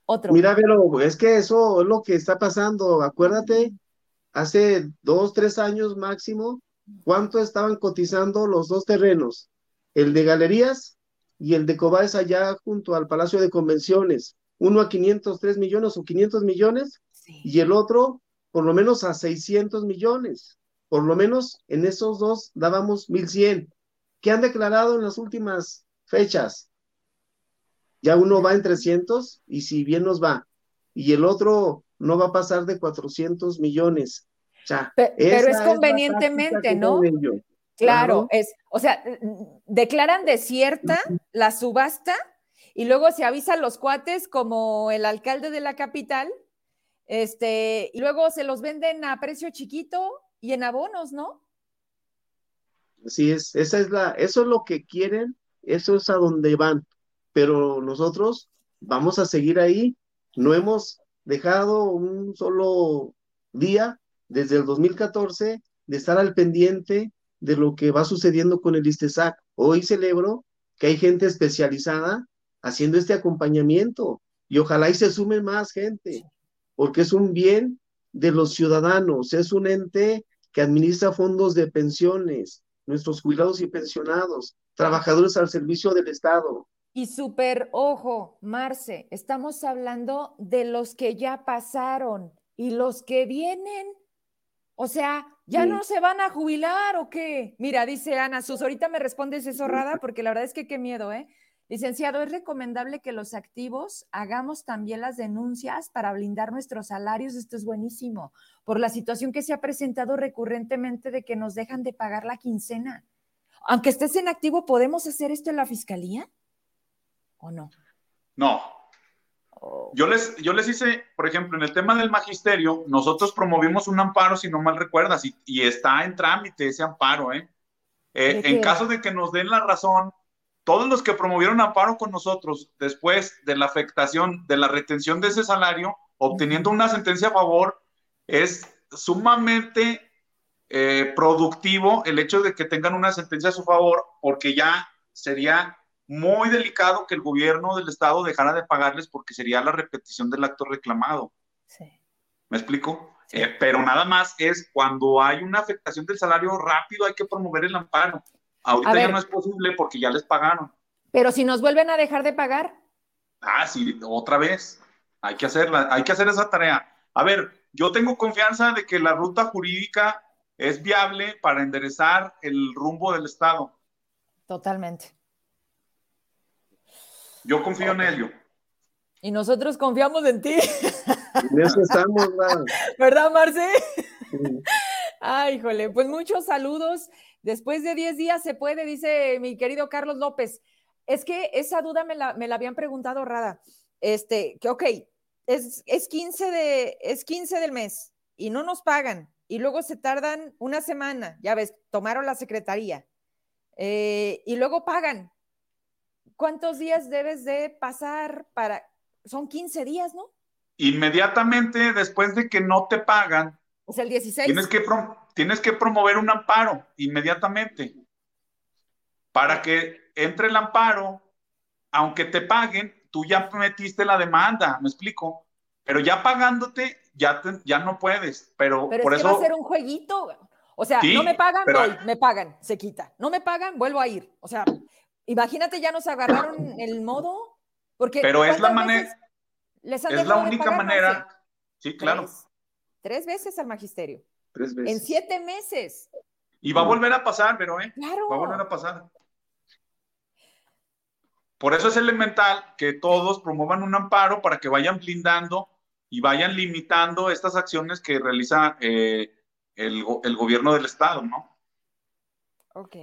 Otro. Mira, es que eso es lo que está pasando. Acuérdate, hace dos, tres años máximo, ¿cuánto estaban cotizando los dos terrenos? El de Galerías y el de Cobáez allá junto al Palacio de Convenciones. Uno a 503 millones o 500 millones y el otro por lo menos a 600 millones. Por lo menos en esos dos dábamos 1100. ¿Qué han declarado en las últimas fechas? ya uno va en 300 y si bien nos va, y el otro no va a pasar de 400 millones. pero, es convenientemente, ¿no? Claro, es, o sea, declaran desierta la subasta y luego se avisan los cuates como el alcalde de la capital, este, y luego se los venden a precio chiquito y en abonos, ¿no? Así es, esa es la, eso es lo que quieren, eso es a donde van pero nosotros vamos a seguir ahí. No hemos dejado un solo día desde el 2014 de estar al pendiente de lo que va sucediendo con el ISTESAC. Hoy celebro que hay gente especializada haciendo este acompañamiento y ojalá y se sume más gente, porque es un bien de los ciudadanos, es un ente que administra fondos de pensiones, nuestros jubilados y pensionados, trabajadores al servicio del Estado. Y súper, ojo, Marce, estamos hablando de los que ya pasaron y los que vienen. O sea, ¿ya no se van a jubilar o qué? Mira, dice Ana Sus, ahorita me respondes eso, Rada, porque la verdad es que qué miedo, ¿eh? Licenciado, es recomendable que los activos hagamos también las denuncias para blindar nuestros salarios. Esto es buenísimo, por la situación que se ha presentado recurrentemente de que nos dejan de pagar la quincena. Aunque estés en activo, ¿podemos hacer esto en la fiscalía? ¿O no? No. Oh. Yo, les, yo les hice, por ejemplo, en el tema del magisterio, nosotros promovimos un amparo, si no mal recuerdas, y, está en trámite ese amparo, ¿eh? eh en caso de que nos den la razón, todos los que promovieron amparo con nosotros después de la afectación, de la retención de ese salario, obteniendo una sentencia a favor, es sumamente eh, productivo el hecho de que tengan una sentencia a su favor, porque ya sería muy delicado que el gobierno del estado dejara de pagarles porque sería la repetición del acto reclamado. Sí. ¿Me explico? Eh, pero nada más es cuando hay una afectación del salario rápido, hay que promover el amparo. Ahorita ya no es posible porque ya les pagaron. Pero si nos vuelven a dejar de pagar. Ah, sí, otra vez. Hay que hacerla, hay que hacer esa tarea. A ver, yo tengo confianza de que la ruta jurídica es viable para enderezar el rumbo del Estado. Totalmente. Yo confío en ello. Y nosotros confiamos en ti. En eso estamos, ¿verdad, Marce? Ay, híjole, pues muchos saludos. Después de 10 días se puede, dice mi querido Carlos López. Es que esa duda me la, me la habían preguntado, Rada. Este, que ok, es, es, 15 de, es 15 del mes y no nos pagan y luego se tardan una semana, ya ves, tomaron la secretaría eh, y luego pagan. ¿Cuántos días debes de pasar para, son 15 días, ¿no? Inmediatamente después de que no te pagan. O el 16. Tienes que, tienes que promover un amparo inmediatamente para que entre el amparo, aunque te paguen, tú ya metiste la demanda, me explico, pero ya pagándote, ya, ya no puedes, pero, pero por es eso... Que va a ser un jueguito, o sea, no me pagan, voy, me pagan, se quita, no me pagan, vuelvo a ir, o sea, imagínate, ya nos agarraron el modo, porque... Pero es la manera... es la única manera... Sí, claro. Tres, veces al magisterio. Tres veces. En siete meses. Y va a volver a pasar, pero, ¿eh? Claro. Va a volver a pasar. Por eso es elemental que todos promuevan un amparo para que vayan blindando y vayan limitando estas acciones que realiza eh, el, el, gobierno del Estado, ¿no? Ok.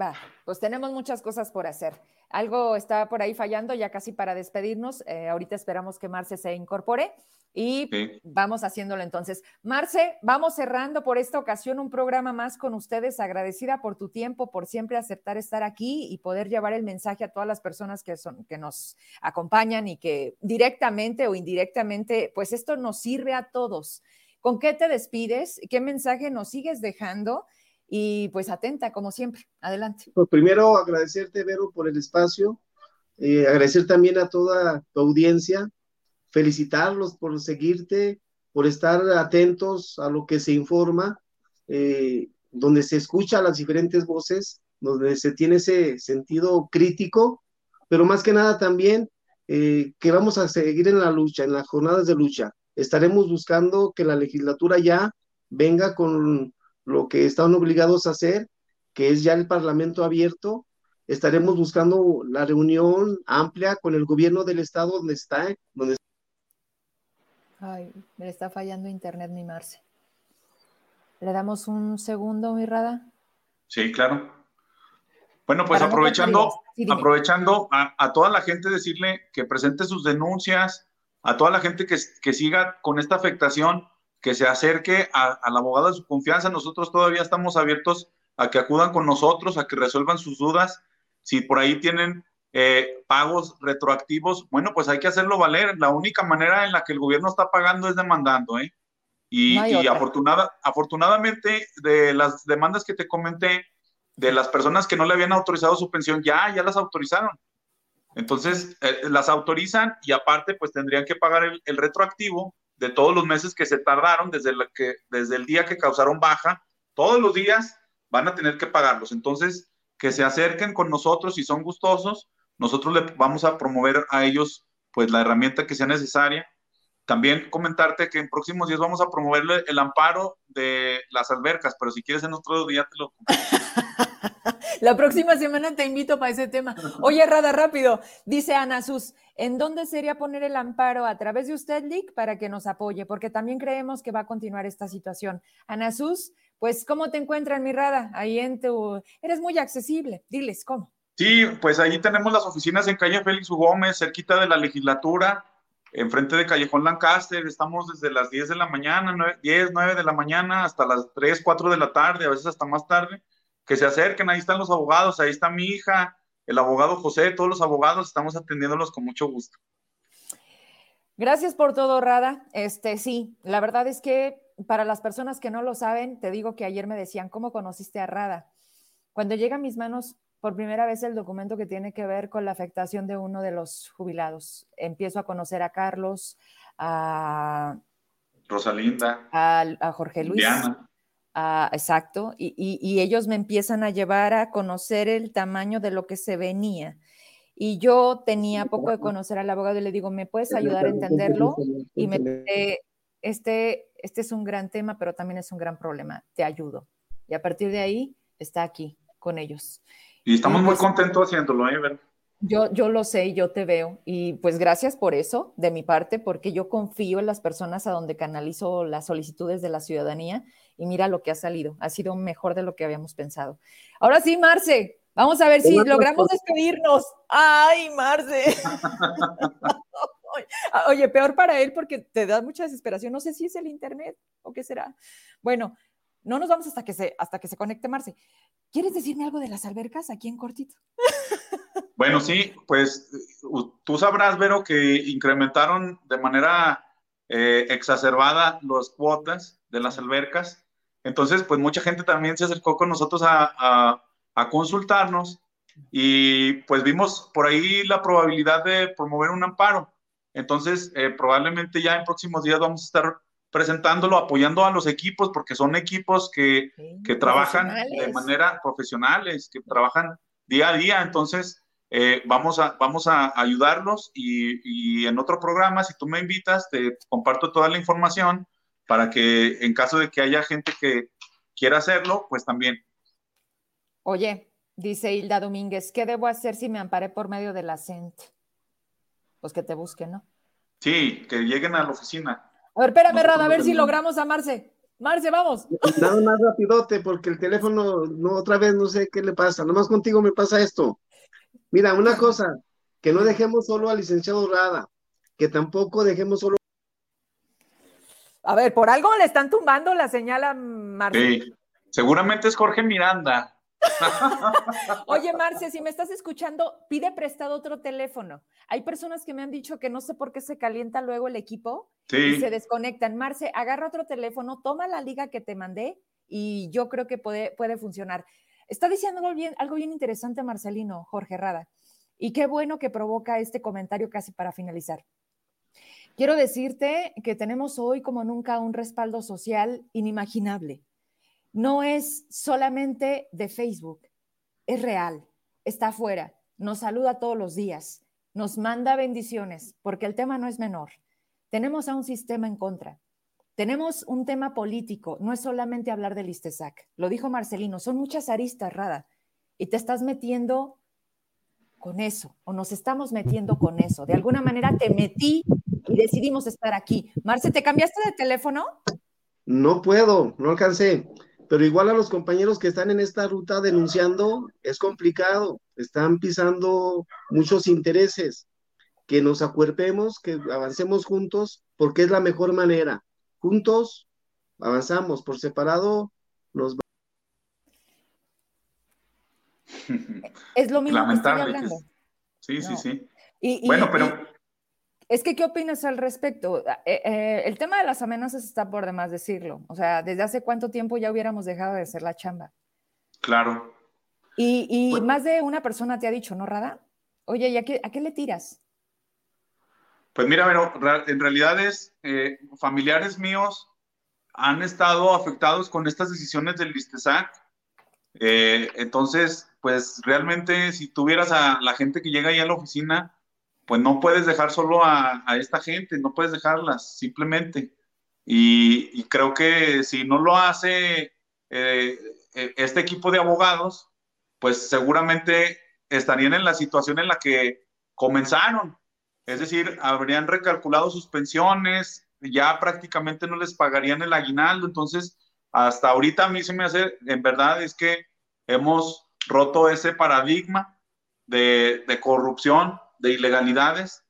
Va, pues tenemos muchas cosas por hacer. Algo está por ahí fallando, ya casi para despedirnos. Eh, ahorita esperamos que Marce se incorpore y vamos haciéndolo entonces. Marce, vamos cerrando por esta ocasión un programa más con ustedes. Agradecida por tu tiempo, por siempre aceptar estar aquí y poder llevar el mensaje a todas las personas que, son, que nos acompañan y que directamente o indirectamente, pues esto nos sirve a todos. ¿Con qué te despides? ¿Qué mensaje nos sigues dejando? y pues atenta como siempre. Adelante. Pues primero agradecerte, Vero, por el espacio, eh, agradecer también a toda tu audiencia, felicitarlos por seguirte, por estar atentos a lo que se informa, eh, donde se escucha las diferentes voces, donde se tiene ese sentido crítico, pero más que nada también eh, que vamos a seguir en la lucha, en las jornadas de lucha. Estaremos buscando que la legislatura ya venga con lo que están obligados a hacer, que es ya el Parlamento abierto. Estaremos buscando la reunión amplia con el gobierno del estado donde está. Donde... Ay, me está fallando internet, mi Marce. ¿Le damos un segundo, mi Rada? Sí, claro. Bueno, pues aprovechando, aprovechando a, toda la gente decirle que presente sus denuncias, a toda la gente que, que siga con esta afectación, que se acerque al abogado de su confianza. Nosotros todavía estamos abiertos a que acudan con nosotros, a que resuelvan sus dudas. Si por ahí tienen eh, pagos retroactivos, bueno, pues hay que hacerlo valer. La única manera en la que el gobierno está pagando es demandando, ¿eh? Y, afortunada, afortunadamente, de las demandas que te comenté, de las personas que no le habían autorizado su pensión, ya, ya las autorizaron. Entonces, eh, las autorizan y aparte, pues tendrían que pagar el retroactivo de todos los meses que se tardaron desde, que, desde el día que causaron baja, todos los días van a tener que pagarlos. Entonces, que se acerquen con nosotros si son gustosos, nosotros le vamos a promover a ellos pues la herramienta que sea necesaria. También comentarte que en próximos días vamos a promoverle el amparo de las albercas, pero si quieres en otro día te lo La próxima semana te invito para ese tema. Oye, Rada, rápido. Dice Ana Sus, ¿en dónde sería poner el amparo? A través de usted, Lick, para que nos apoye, porque también creemos que va a continuar esta situación. Ana Sus, pues, ¿cómo te encuentran, mi Rada? Ahí en tu... Eres muy accesible. Diles, ¿cómo? Sí, pues ahí tenemos las oficinas en calle Félix U. Gómez, cerquita de la legislatura, enfrente de Callejón Lancaster. Estamos desde las 10 de la mañana, 10, 9 de la mañana, hasta las 3, 4 de la tarde, a veces hasta más tarde que se acerquen, ahí están los abogados, ahí está mi hija, el abogado José, todos los abogados, estamos atendiéndolos con mucho gusto. Gracias por todo, Rada. Este, sí, la verdad es que para las personas que no lo saben, te digo que ayer me decían, ¿cómo conociste a Rada? Cuando llega a mis manos por primera vez el documento que tiene que ver con la afectación de uno de los jubilados, empiezo a conocer a Carlos, a, Rosalinda. A, Jorge Luis. Diana. exacto. Y, ellos me empiezan a llevar a conocer el tamaño de lo que se venía. Y yo tenía poco de conocer al abogado y le digo, ¿me puedes ayudar a entenderlo? Y me dice, este, este es un gran tema, pero también es un gran problema. Te ayudo. Y a partir de ahí está aquí con ellos. Y estamos muy pues contentos haciéndolo, ¿eh? Yo, yo lo sé, yo te veo. Y pues gracias por eso, de mi parte, porque yo confío en las personas a donde canalizo las solicitudes de la ciudadanía y mira lo que ha salido. Ha sido mejor de lo que habíamos pensado. Ahora sí, Marce, vamos a ver si logramos despedirnos. Ay, Marce. Oye, peor para él porque te da mucha desesperación. No sé si es el internet o qué será. Bueno, no nos vamos hasta que se, hasta que se conecte Marce. ¿Quieres decirme algo de las albercas aquí en cortito? Bueno, sí, pues tú sabrás, Vero, que incrementaron de manera eh, exacerbada las cuotas de las albercas. Entonces, pues mucha gente también se acercó con nosotros a, consultarnos y pues vimos por ahí la probabilidad de promover un amparo. Entonces, eh, probablemente ya en próximos días vamos a estar presentándolo, apoyando a los equipos, porque son equipos que, que trabajan de manera profesionales, que trabajan día a día. Entonces, eh, vamos, a, vamos a ayudarlos y, en otro programa, si tú me invitas, te comparto toda la información para que en caso de que haya gente que quiera hacerlo, pues también. Oye, dice Hilda Domínguez, ¿qué debo hacer si me amparé por medio de la CENT? Pues que te busquen, ¿no? Sí, que lleguen a la oficina. A ver, espérame, Rada, a ver si logramos a Marce. Marce, vamos. Nada más rapidote, porque el teléfono, no, otra vez no sé qué le pasa. Nomás contigo me pasa esto. Mira, una cosa, que no dejemos solo al licenciado Rada, que tampoco dejemos solo. A ver, por algo le están tumbando la señal a Marce. Sí, seguramente es Jorge Miranda. Oye, Marce, si me estás escuchando, pide prestado otro teléfono. Hay personas que me han dicho que no sé por qué se calienta luego el equipo y se desconectan. Marce, agarra otro teléfono, toma la liga que te mandé y yo creo que puede, puede funcionar. Está diciendo algo bien, algo bien interesante Marcelino, Jorge Rada, y qué bueno que provoca este comentario casi para finalizar. Quiero decirte que tenemos hoy como nunca un respaldo social inimaginable. No es solamente de Facebook, es real, está afuera, nos saluda todos los días, nos manda bendiciones, porque el tema no es menor. Tenemos a un sistema en contra, tenemos un tema político, no es solamente hablar del ISTESAC, lo dijo Marcelino, son muchas aristas, Rada, y te estás metiendo con eso, o nos estamos metiendo con eso. De alguna manera te metí y decidimos estar aquí. Marce, ¿te cambiaste de teléfono? No puedo, no alcancé, pero igual a los compañeros que están en esta ruta denunciando, es complicado, están pisando muchos intereses, que nos acuerpemos, que avancemos juntos, porque es la mejor manera. Juntos avanzamos, por separado nos Es lo mismo que estoy hablando. Sí, sí, sí. bueno, pero... es que, ¿qué opinas al respecto? Eh, eh, el tema de las amenazas está por demás decirlo. O sea, ¿desde hace cuánto tiempo ya hubiéramos dejado de hacer la chamba? Claro. Y, más de una persona te ha dicho, ¿no, Rada? Oye, ¿y a qué, a qué le tiras? Pues mira, pero en realidad es, eh, familiares míos han estado afectados con estas decisiones del Listesac. Entonces, pues realmente si tuvieras a la gente que llega ahí a la oficina, pues no puedes dejar solo a, esta gente, no puedes dejarlas simplemente. Y, creo que si no lo hace eh, este equipo de abogados, pues seguramente estarían en la situación en la que comenzaron, es decir, habrían recalculado sus pensiones, ya prácticamente no les pagarían el aguinaldo. Entonces, hasta ahorita a mí se me hace, en verdad, es que hemos roto ese paradigma de, corrupción, de ilegalidades.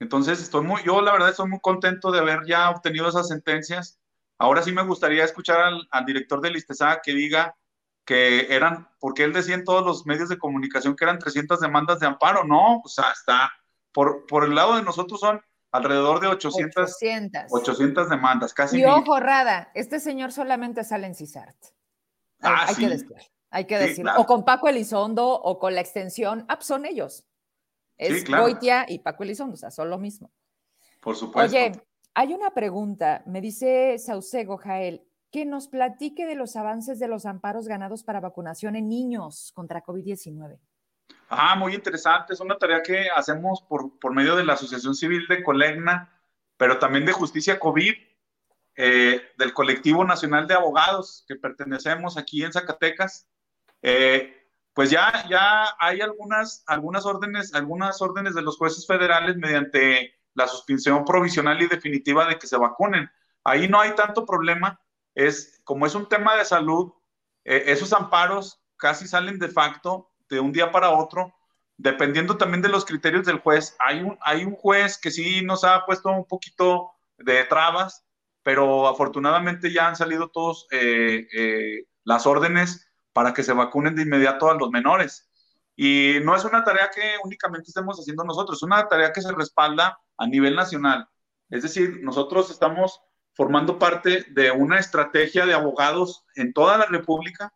Entonces, estoy muy, yo la verdad estoy muy contento de haber ya obtenido esas sentencias. Ahora sí me gustaría escuchar al, director del ISTESA que diga que eran, porque él decía en todos los medios de comunicación que eran 300 demandas de amparo. No, o sea, está, por, por el lado de nosotros son alrededor de 800, 800. demandas, casi. Y ojo, Rada, este señor solamente sale en CISART. Ah, hay, que decirlo. Hay que decirlo. O con Paco Elizondo o con la extensión. Ah, pues son ellos. Es Goitia y Paco Elizondo, o sea, son lo mismo. Por supuesto. Oye, hay una pregunta, me dice Saucego Jael, que nos platique de los avances de los amparos ganados para vacunación en niños contra COVID-19. Ah, muy interesante. Es una tarea que hacemos por, por medio de la Asociación Civil de Colegna, pero también de Justicia COVID, eh, del Colectivo Nacional de Abogados que pertenecemos aquí en Zacatecas. Eh, pues ya, ya hay algunas, algunas, órdenes, algunas órdenes de los jueces federales mediante la suspensión provisional y definitiva de que se vacunen. Ahí no hay tanto problema, es como es un tema de salud, eh, esos amparos casi salen de facto de un día para otro, dependiendo también de los criterios del juez. Hay un, hay un juez que sí nos ha puesto un poquito de trabas, pero afortunadamente ya han salido todos eh, eh, las órdenes para que se vacunen de inmediato a los menores. Y no es una tarea que únicamente estemos haciendo nosotros, es una tarea que se respalda a nivel nacional. Es decir, nosotros estamos formando parte de una estrategia de abogados en toda la República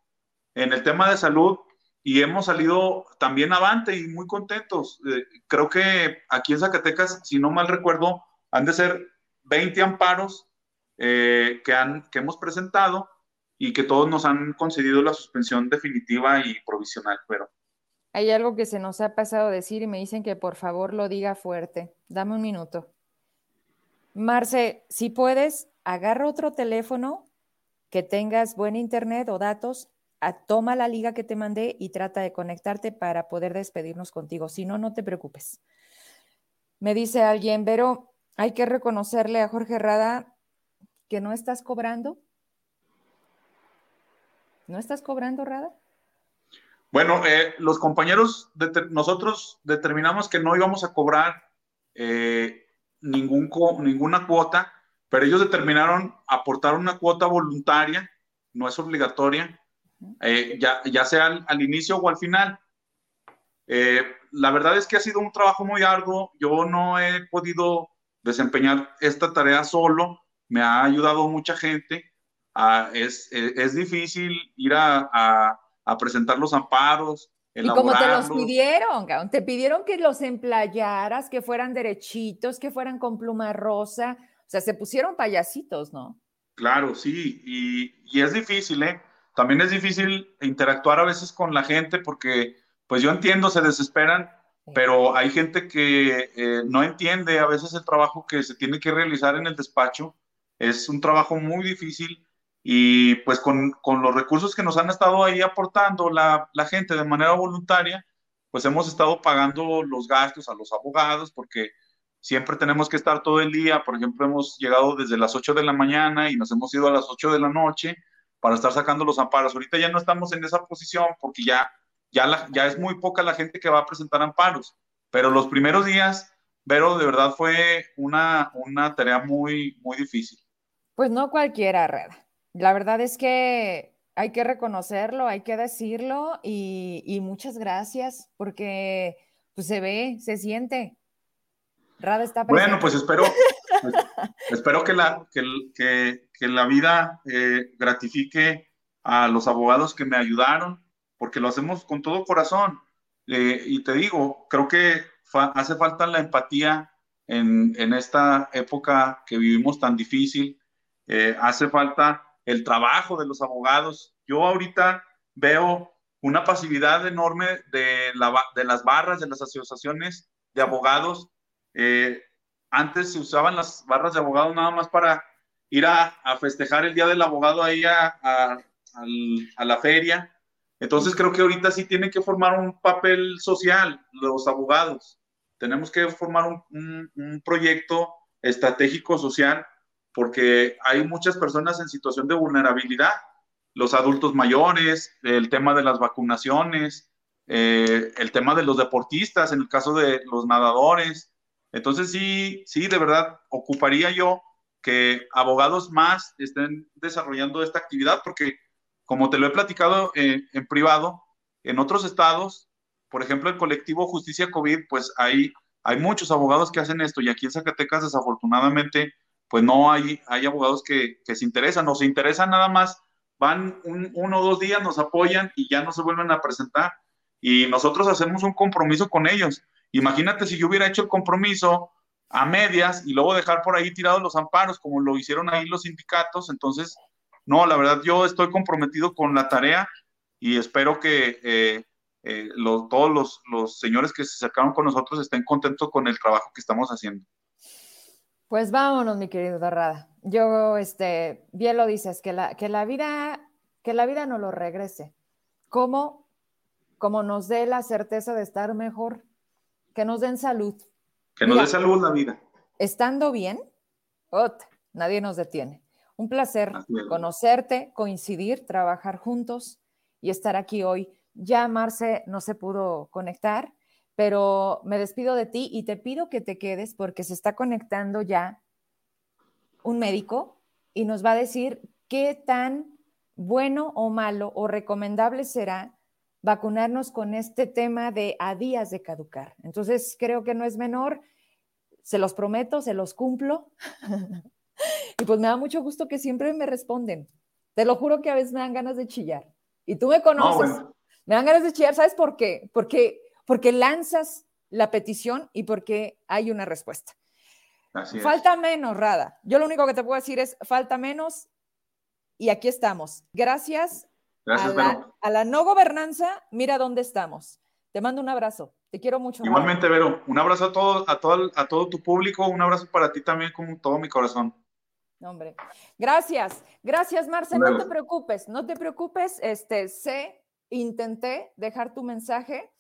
en el tema de salud y hemos salido también avante y muy contentos. Eh, creo que aquí en Zacatecas, si no mal recuerdo, han de ser 20 amparos eh, que, han, que hemos presentado y que todos nos han concedido la suspensión definitiva y provisional, pero hay algo que se nos ha pasado decir y me dicen que por favor lo diga fuerte. Dame un minuto. Marce, si puedes, agarra otro teléfono que tengas buen internet o datos, toma la liga que te mandé y trata de conectarte para poder despedirnos contigo. Si no, no te preocupes. Me dice alguien, pero hay que reconocerle a Jorge Rada que no estás cobrando. ¿No estás cobrando, Rada? Bueno, eh, los compañeros, nosotros determinamos que no íbamos a cobrar eh, ningún ninguna cuota, pero ellos determinaron aportar una cuota voluntaria, no es obligatoria, eh, ya, ya, sea al, inicio o al final. la verdad es que ha sido un trabajo muy arduo, yo no he podido desempeñar esta tarea solo, me ha ayudado mucha gente, ah, es, es, difícil ir a a presentar los amparos. Y como te los pidieron, te pidieron que los emplayaras, que fueran derechitos, que fueran con pluma rosa, o sea, se pusieron payasitos, ¿no? Claro, sí, y, es difícil, ¿eh? También es difícil interactuar a veces con la gente porque, pues yo entiendo, se desesperan, pero hay gente que eh, no entiende a veces el trabajo que se tiene que realizar en el despacho. Es un trabajo muy difícil y pues con, con, los recursos que nos han estado ahí aportando la, la, gente de manera voluntaria, pues hemos estado pagando los gastos a los abogados porque siempre tenemos que estar todo el día. Por ejemplo, hemos llegado desde las 8 de la mañana y nos hemos ido a las 8 de la noche para estar sacando los amparos. Ahorita ya no estamos en esa posición porque ya, ya, ya es muy poca la gente que va a presentar amparos. Pero los primeros días, Vero, de verdad fue una, una tarea muy, muy difícil. Pues no cualquiera, Reda. La verdad es que hay que reconocerlo, hay que decirlo y, muchas gracias porque pues, se ve, se siente. Rada está Bueno, pues espero, pues, espero que la, que, la vida eh, gratifique a los abogados que me ayudaron, porque lo hacemos con todo corazón. Eh, y te digo, creo que hace falta la empatía en, esta época que vivimos tan difícil. Eh, hace falta el trabajo de los abogados. Yo ahorita veo una pasividad enorme de, de las barras, de las asociaciones de abogados. Eh, antes se usaban las barras de abogados nada más para ir a, festejar el Día del Abogado ahí a, la feria. Entonces creo que ahorita sí tienen que formar un papel social los abogados. Tenemos que formar un proyecto estratégico social porque hay muchas personas en situación de vulnerabilidad, los adultos mayores, el tema de las vacunaciones, eh, el tema de los deportistas, en el caso de los nadadores. Entonces sí, sí, de verdad, ocuparía yo que abogados más estén desarrollando esta actividad, porque como te lo he platicado eh, en privado, en otros estados, por ejemplo, el colectivo Justicia COVID, pues hay, hay muchos abogados que hacen esto y aquí en Zacatecas desafortunadamente pues no hay, hay abogados que, se interesan o se interesan nada más, van uno o dos días, nos apoyan y ya no se vuelven a presentar. Y nosotros hacemos un compromiso con ellos. Imagínate si yo hubiera hecho el compromiso a medias y luego dejar por ahí tirados los amparos, como lo hicieron ahí los sindicatos. Entonces, no, la verdad, yo estoy comprometido con la tarea y espero que eh, eh, todos los, los, señores que se acercaron con nosotros estén contentos con el trabajo que estamos haciendo. Pues vámonos, mi querido Dorrada. Yo, este, bien lo dices, que la, que la vida, que la vida no lo regrese. ¿Cómo? Como nos dé la certeza de estar mejor, que nos den salud. Que nos dé salud la vida. Estando bien, nadie nos detiene. Un placer conocerte, coincidir, trabajar juntos y estar aquí hoy. Ya Marce no se pudo conectar, pero me despido de ti y te pido que te quedes porque se está conectando ya un médico y nos va a decir qué tan bueno o malo o recomendable será vacunarnos con este tema de a días de caducar. Entonces, creo que no es menor, se los prometo, se los cumplo. y pues me da mucho gusto que siempre me responden. Te lo juro que a veces me dan ganas de chillar. Y tú me conoces. Me dan ganas de chillar, ¿sabes por qué? Porque, porque lanzas la petición y porque hay una respuesta. falta menos, Rada. Yo lo único que te puedo decir es, falta menos y aquí estamos. Gracias, a, la, a, la, no gobernanza, mira dónde estamos. Te mando un abrazo. Te quiero mucho. Igualmente, Vero. Un abrazo a todo, a todo, a todo tu público. Un abrazo para ti también con todo mi corazón. Hombre, gracias, gracias Marce, no te preocupes, no te preocupes, este, sé, intenté dejar tu mensaje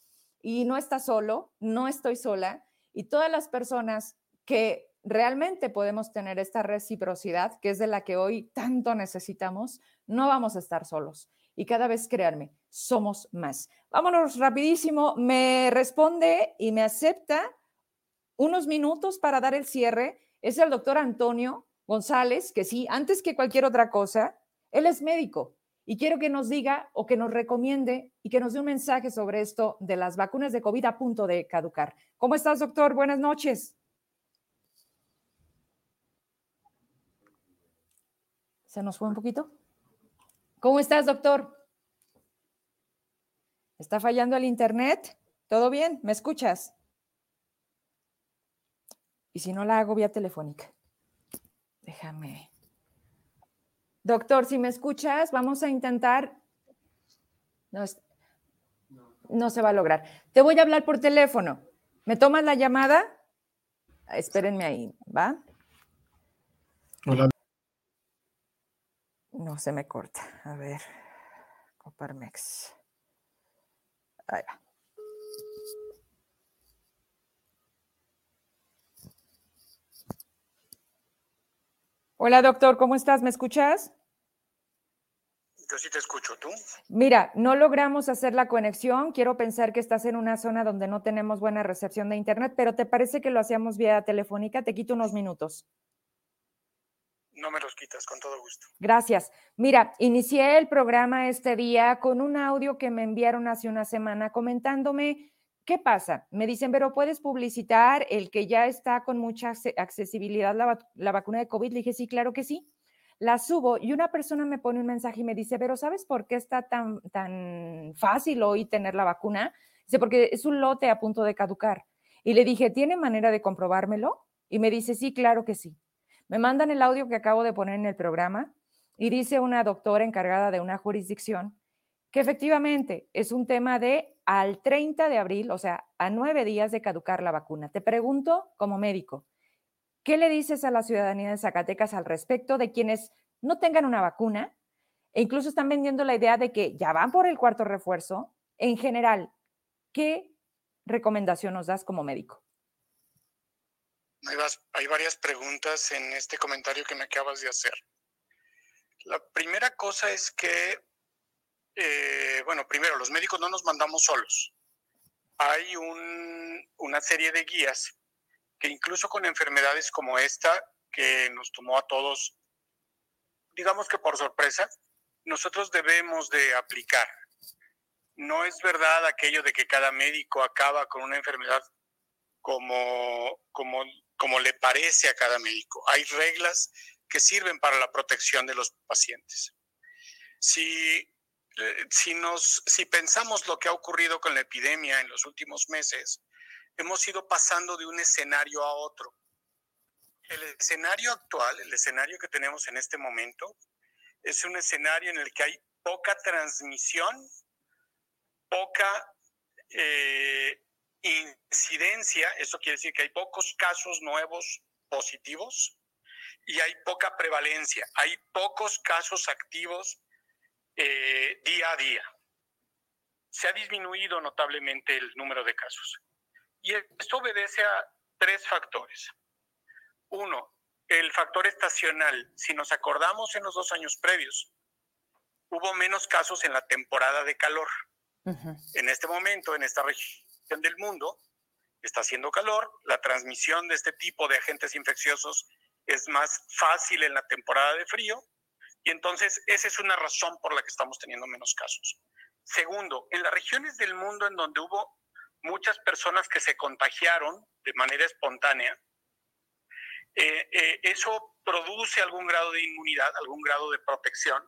y no estás solo, no estoy sola y todas las personas que realmente podemos tener esta reciprocidad, que es de la que hoy tanto necesitamos, no vamos a estar solos. Y cada vez, créanme, somos más. Vámonos rapidísimo, me responde y me acepta unos minutos para dar el cierre. Es el doctor Antonio González, que sí, antes que cualquier otra cosa, él es médico y quiero que nos diga o que nos recomiende y que nos dé un mensaje sobre esto de las vacunas de COVID a punto de caducar. ¿Cómo estás, doctor? Buenas noches. ¿Se nos fue un poquito? ¿Cómo estás, doctor? ¿Está fallando el internet? ¿Todo bien? ¿Me escuchas? Y si no la hago vía telefónica. Déjame. Doctor, si me escuchas, vamos a intentar. No, no se va a lograr. Te voy a hablar por teléfono. ¿Me tomas la llamada? Espérenme ahí, ¿va? Hola. No se me corta. A ver. Coparmex. Ahí va. Hola, doctor, ¿cómo estás? ¿Me escuchas? Yo sí te escucho, ¿tú? Mira, no logramos hacer la conexión. Quiero pensar que estás en una zona donde no tenemos buena recepción de Internet, pero ¿te parece que lo hacíamos vía telefónica? Te quito unos minutos. No me los quitas, con todo gusto. Gracias. Mira, inicié el programa este día con un audio que me enviaron hace una semana comentándome ¿Qué pasa? Me dicen, pero puedes publicitar el que ya está con mucha accesibilidad la, vacuna de COVID. Le dije, sí, claro que sí. La subo y una persona me pone un mensaje y me dice, pero ¿sabes por qué está tan, tan fácil hoy tener la vacuna? Dice, porque es un lote a punto de caducar. Y le dije, ¿tiene manera de comprobármelo? Y me dice, sí, claro que sí. Me mandan el audio que acabo de poner en el programa y dice una doctora encargada de una jurisdicción que efectivamente es un tema de al 30 de abril, o sea, a nueve días de caducar la vacuna. Te pregunto como médico, ¿qué le dices a la ciudadanía de Zacatecas al respecto de quienes no tengan una vacuna e incluso están vendiendo la idea de que ya van por el cuarto refuerzo? En general, ¿qué recomendación nos das como médico? Hay, varias preguntas en este comentario que me acabas de hacer. La primera cosa es que eh, bueno, primero, los médicos no nos mandamos solos. Hay una serie de guías que incluso con enfermedades como esta, que nos tomó a todos, digamos que por sorpresa, nosotros debemos de aplicar. No es verdad aquello de que cada médico acaba con una enfermedad como, como, como le parece a cada médico. Hay reglas que sirven para la protección de los pacientes. Si eh, si, nos, si pensamos lo que ha ocurrido con la epidemia en los últimos meses, hemos ido pasando de un escenario a otro. el escenario actual, el escenario que tenemos en este momento, es un escenario en el que hay poca transmisión, poca eh, incidencia, eso quiere decir que hay pocos casos nuevos positivos y hay poca prevalencia, hay pocos casos activos eh, día a día. Se ha disminuido notablemente el número de casos. Y esto obedece a tres factores. Uno, el factor estacional. Si nos acordamos en los dos años previos, hubo menos casos en la temporada de calor. En este momento, en esta región del mundo, está haciendo calor, la transmisión de este tipo de agentes infecciosos es más fácil en la temporada de frío y entonces esa es una razón por la que estamos teniendo menos casos. Segundo, en las regiones del mundo en donde hubo muchas personas que se contagiaron de manera espontánea, eh, eh, eso produce algún grado de inmunidad, algún grado de protección.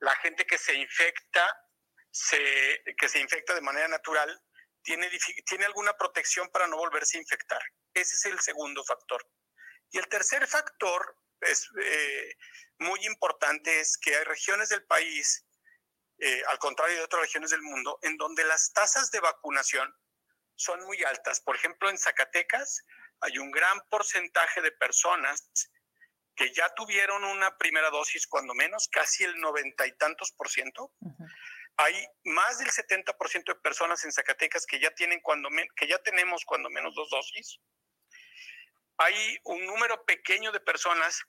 La gente que se infecta, se, que se infecta de manera natural, tiene, tiene alguna protección para no volverse a infectar. Ese es el segundo factor. Y el tercer factor es eh, muy importante, es que hay regiones del país, al contrario de otras regiones del mundo, en donde las tasas de vacunación son muy altas. Por ejemplo, en Zacatecas hay un gran porcentaje de personas que ya tuvieron una primera dosis, cuando menos, casi el noventa y tantos por ciento. Hay más del 70% de personas en Zacatecas que ya tienen cuando que ya tenemos cuando menos dos dosis. Hay un número pequeño de personas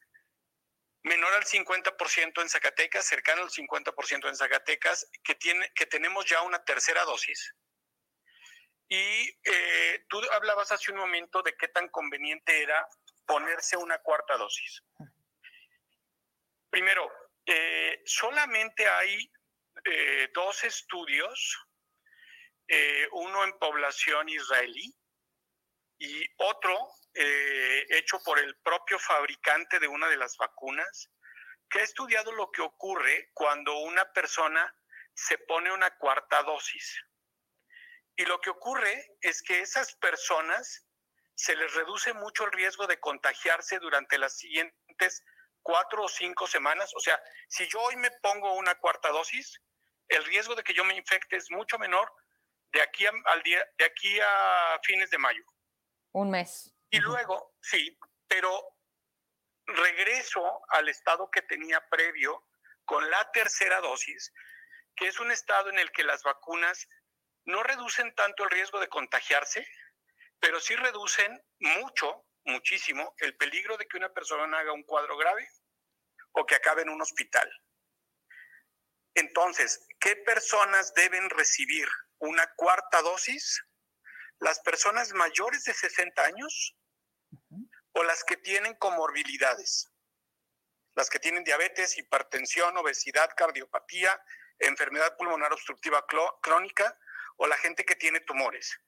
menor al 50% en Zacatecas, cercano al 50% en Zacatecas, que, tiene, que tenemos ya una tercera dosis. Y eh, tú hablabas hace un momento de qué tan conveniente era ponerse una cuarta dosis. Primero, eh, solamente hay eh, dos estudios, uno en población israelí y otro hecho por el propio fabricante de una de las vacunas, que ha estudiado lo que ocurre cuando una persona se pone una cuarta dosis. Y lo que ocurre es que esas personas se les reduce mucho el riesgo de contagiarse durante las siguientes cuatro o cinco semanas. O sea, si yo hoy me pongo una cuarta dosis, el riesgo de que yo me infecte es mucho menor de aquí a, al día, de aquí a fines de mayo. Un mes. Y luego, sí, pero regreso al estado que tenía previo con la tercera dosis, que es un estado en el que las vacunas no reducen tanto el riesgo de contagiarse, pero sí reducen mucho, muchísimo, el peligro de que una persona haga un cuadro grave o que acabe en un hospital. Entonces, ¿qué personas deben recibir una cuarta dosis? Las personas mayores de 60 años o las que tienen comorbilidades, las que tienen diabetes, hipertensión, obesidad, cardiopatía, enfermedad pulmonar obstructiva crónica o la gente que tiene tumores.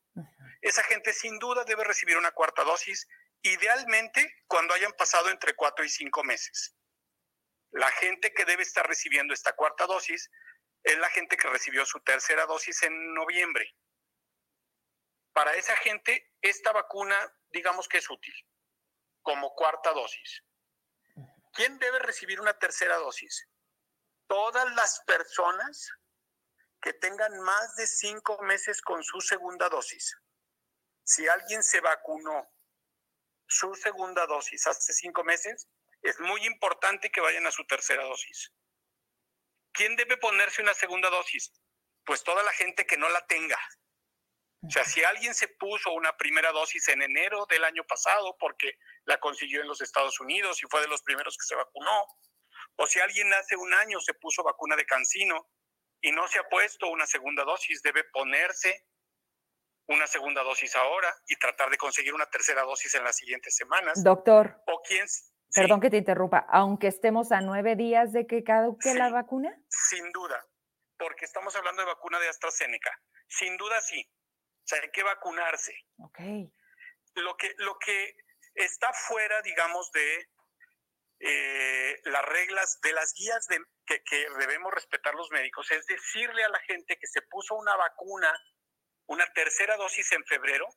Esa gente sin duda debe recibir una cuarta dosis, idealmente cuando hayan pasado entre cuatro y cinco meses. La gente que debe estar recibiendo esta cuarta dosis es la gente que recibió su tercera dosis en noviembre. Para esa gente, esta vacuna, digamos que es útil, como cuarta dosis. ¿Quién debe recibir una tercera dosis? Todas las personas que tengan más de cinco meses con su segunda dosis. Si alguien se vacunó su segunda dosis hace cinco meses, es muy importante que vayan a su tercera dosis. ¿Quién debe ponerse una segunda dosis? Pues toda la gente que no la tenga. O sea, si alguien se puso una primera dosis en enero del año pasado porque la consiguió en los Estados Unidos y fue de los primeros que se vacunó, o si alguien hace un año se puso vacuna de cancino y no se ha puesto una segunda dosis, debe ponerse una segunda dosis ahora y tratar de conseguir una tercera dosis en las siguientes semanas. Doctor. O quién. Perdón que te interrumpa, aunque estemos a nueve días de que caduque la vacuna. Sin duda, porque estamos hablando de vacuna de AstraZeneca. Sin duda sí. O sea, hay que vacunarse. Ok. Lo que, lo que está fuera, digamos, de eh, las reglas, de las guías de, que, debemos respetar los médicos, es decirle a la gente que se puso una vacuna, una tercera dosis en febrero,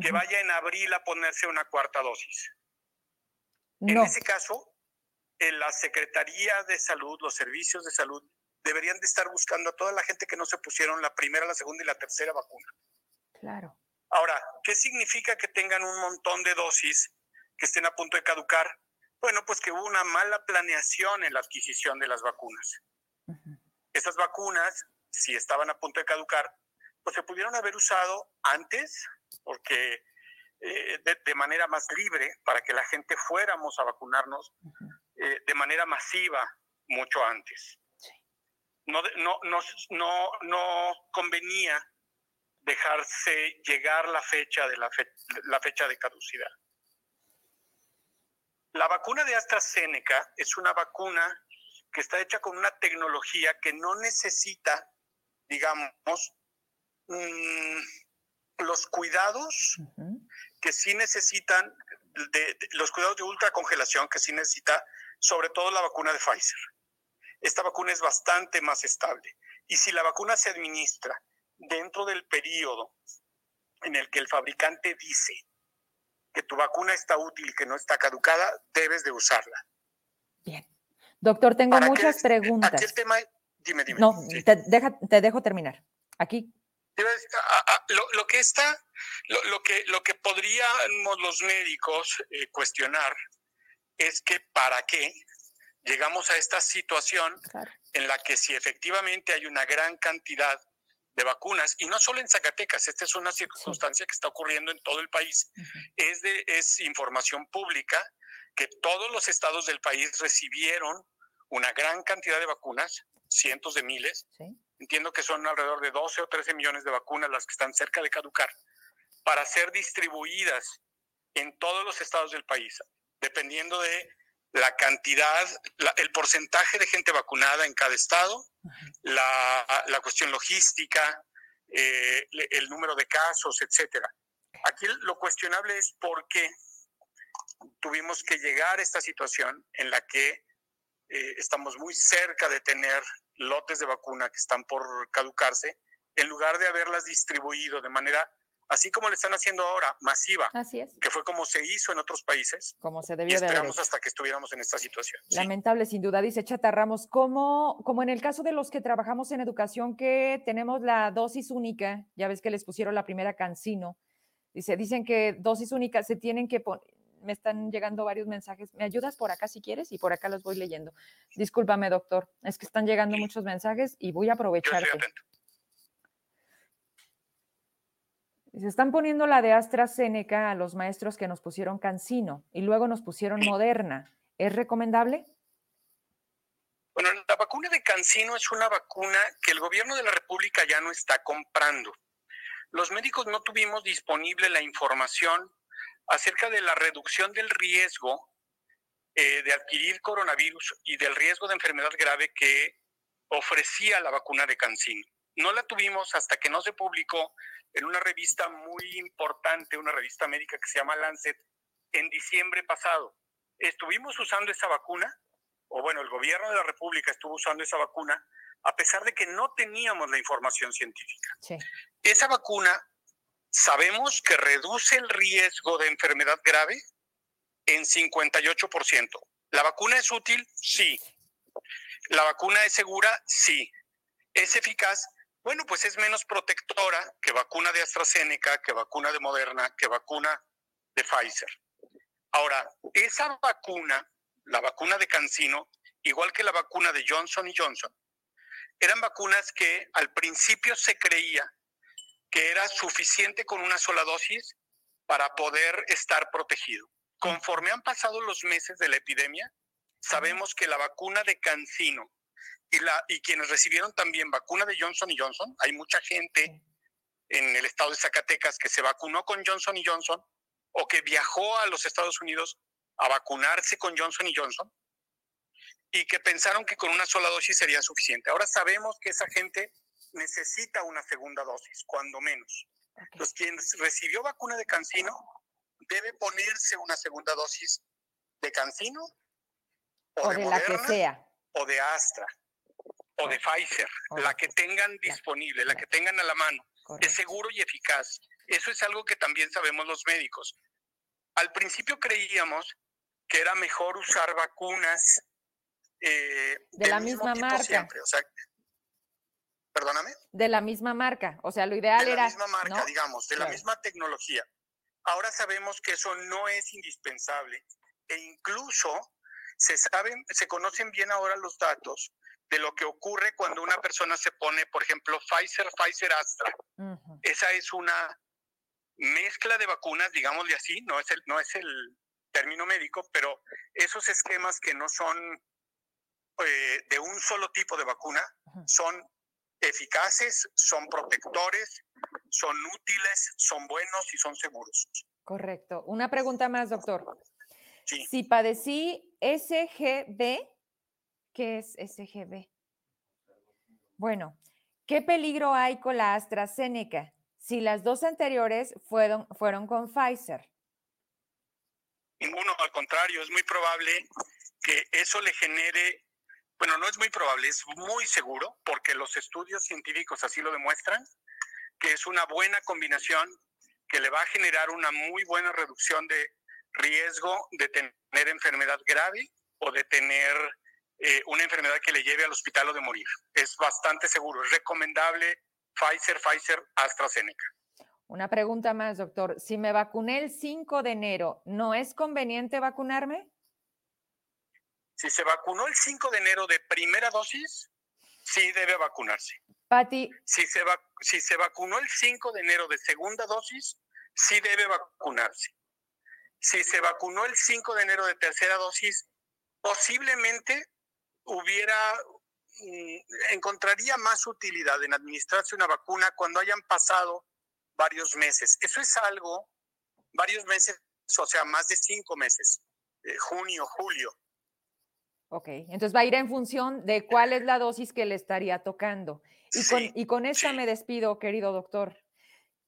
que vaya en abril a ponerse una cuarta dosis. En ese caso, en la Secretaría de Salud, los servicios de salud, deberían de estar buscando a toda la gente que no se pusieron la primera, la segunda y la tercera vacuna. Claro. Ahora, ¿qué significa que tengan un montón de dosis que estén a punto de caducar? Bueno, pues que hubo una mala planeación en la adquisición de las vacunas. Esas vacunas, si estaban a punto de caducar, pues se pudieron haber usado antes, porque eh, de, manera más libre, para que la gente fuéramos a vacunarnos eh, de manera masiva mucho antes. No, no, no, no, no convenía dejarse llegar la fecha de la, la fecha de caducidad. La vacuna de AstraZeneca es una vacuna que está hecha con una tecnología que no necesita, digamos, mm, los cuidados que sí necesitan, de, los cuidados de ultracongelación que sí necesita, sobre todo la vacuna de Pfizer. Esta vacuna es bastante más estable. Y si la vacuna se administra dentro del periodo en el que el fabricante dice que tu vacuna está útil y que no está caducada, debes de usarla. Bien. Doctor, tengo muchas preguntas. Aquí el tema, dime, dime. No, te, dejo terminar. Aquí. Lo, que está, lo, que, lo que podríamos los médicos eh, cuestionar es que para qué llegamos a esta situación en la que si efectivamente hay una gran cantidad de vacunas, y no solo en Zacatecas, esta es una circunstancia que está ocurriendo en todo el país, es, de, es información pública que todos los estados del país recibieron una gran cantidad de vacunas, cientos de miles, entiendo que son alrededor de 12 o 13 millones de vacunas las que están cerca de caducar, para ser distribuidas en todos los estados del país, dependiendo de la cantidad, el porcentaje de gente vacunada en cada estado, la, cuestión logística, eh, el número de casos, etcétera. Aquí lo cuestionable es por qué tuvimos que llegar a esta situación en la que eh, estamos muy cerca de tener lotes de vacuna que están por caducarse, en lugar de haberlas distribuido de manera así como le están haciendo ahora, masiva. Así es. Que fue como se hizo en otros países. Como se debió y esperamos hasta que estuviéramos en esta situación. Lamentable, sin duda, dice Chata Ramos, como, como en el caso de los que trabajamos en educación, que tenemos la dosis única, ya ves que les pusieron la primera cancino, dice, dicen que dosis única se tienen que poner, me están llegando varios mensajes. ¿Me ayudas por acá si quieres? Y por acá los voy leyendo. Discúlpame, doctor. Es que están llegando muchos mensajes y voy a aprovecharte. Se están poniendo la de AstraZeneca a los maestros que nos pusieron Cancino y luego nos pusieron Moderna. ¿Es recomendable? Bueno, la vacuna de Cancino es una vacuna que el gobierno de la República ya no está comprando. Los médicos no tuvimos disponible la información acerca de la reducción del riesgo eh, de adquirir coronavirus y del riesgo de enfermedad grave que ofrecía la vacuna de Cancino. No la tuvimos hasta que no se publicó en una revista muy importante, una revista médica que se llama Lancet, en diciembre pasado. Estuvimos usando esa vacuna, o bueno, el gobierno de la República estuvo usando esa vacuna, a pesar de que no teníamos la información científica. Esa vacuna sabemos que reduce el riesgo de enfermedad grave en 58%. ¿La vacuna es útil? Sí. ¿La vacuna es segura? Sí. ¿Es eficaz? Bueno, pues es menos protectora que vacuna de AstraZeneca, que vacuna de Moderna, que vacuna de Pfizer. Ahora, esa vacuna, la vacuna de Cancino, igual que la vacuna de Johnson y Johnson, eran vacunas que al principio se creía que era suficiente con una sola dosis para poder estar protegido. Conforme han pasado los meses de la epidemia, sabemos que la vacuna de Cancino y, la, y quienes recibieron también vacuna de Johnson y Johnson, hay mucha gente en el estado de Zacatecas que se vacunó con Johnson y Johnson o que viajó a los Estados Unidos a vacunarse con Johnson y Johnson y que pensaron que con una sola dosis sería suficiente. Ahora sabemos que esa gente necesita una segunda dosis, cuando menos. Entonces, quien recibió vacuna de Cancino debe ponerse una segunda dosis de Cancino o, de, la que sea. o de Astra o de Pfizer, la que tengan disponible, la que tengan a la mano. Es seguro y eficaz. Eso es algo que también sabemos los médicos. Al principio creíamos que era mejor usar vacunas eh, de la misma marca. Siempre. O sea, perdóname. De la misma marca. O sea, lo ideal era. De la misma marca, digamos, de la misma tecnología. Ahora sabemos que eso no es indispensable e incluso se saben, se conocen bien ahora los datos de lo que ocurre cuando una persona se pone, por ejemplo, Pfizer, Pfizer Astra. Esa es una mezcla de vacunas, digámosle así, no es el, no es el término médico, pero esos esquemas que no son eh, de un solo tipo de vacuna son eficaces, son protectores, son útiles, son buenos y son seguros. Correcto. Una pregunta más, doctor. Si padecí SGB, ¿qué es SGB? Bueno, ¿qué peligro hay con la AstraZeneca si las dos anteriores fueron, fueron con Pfizer? Ninguno, al contrario, es muy probable que eso le genere, bueno, no es muy probable, es muy seguro, porque los estudios científicos así lo demuestran, que es una buena combinación que le va a generar una muy buena reducción de riesgo de tener enfermedad grave o de tener eh, una enfermedad que le lleve al hospital o de morir. Es bastante seguro, es recomendable Pfizer, Pfizer, AstraZeneca. Una pregunta más, doctor. Si me vacuné el 5 de enero, ¿no es conveniente vacunarme? Si se vacunó el 5 de enero de primera dosis, sí debe vacunarse. Pati. Si se, si se vacunó el 5 de enero de segunda dosis, sí debe vacunarse. Si se vacunó el 5 de enero de tercera dosis, posiblemente hubiera, mm, encontraría más utilidad en administrarse una vacuna cuando hayan pasado varios meses. Eso es algo, varios meses, o sea, más de cinco meses, eh, junio, julio. Ok, entonces va a ir en función de cuál es la dosis que le estaría tocando. Y, con, y con esta me despido, querido doctor.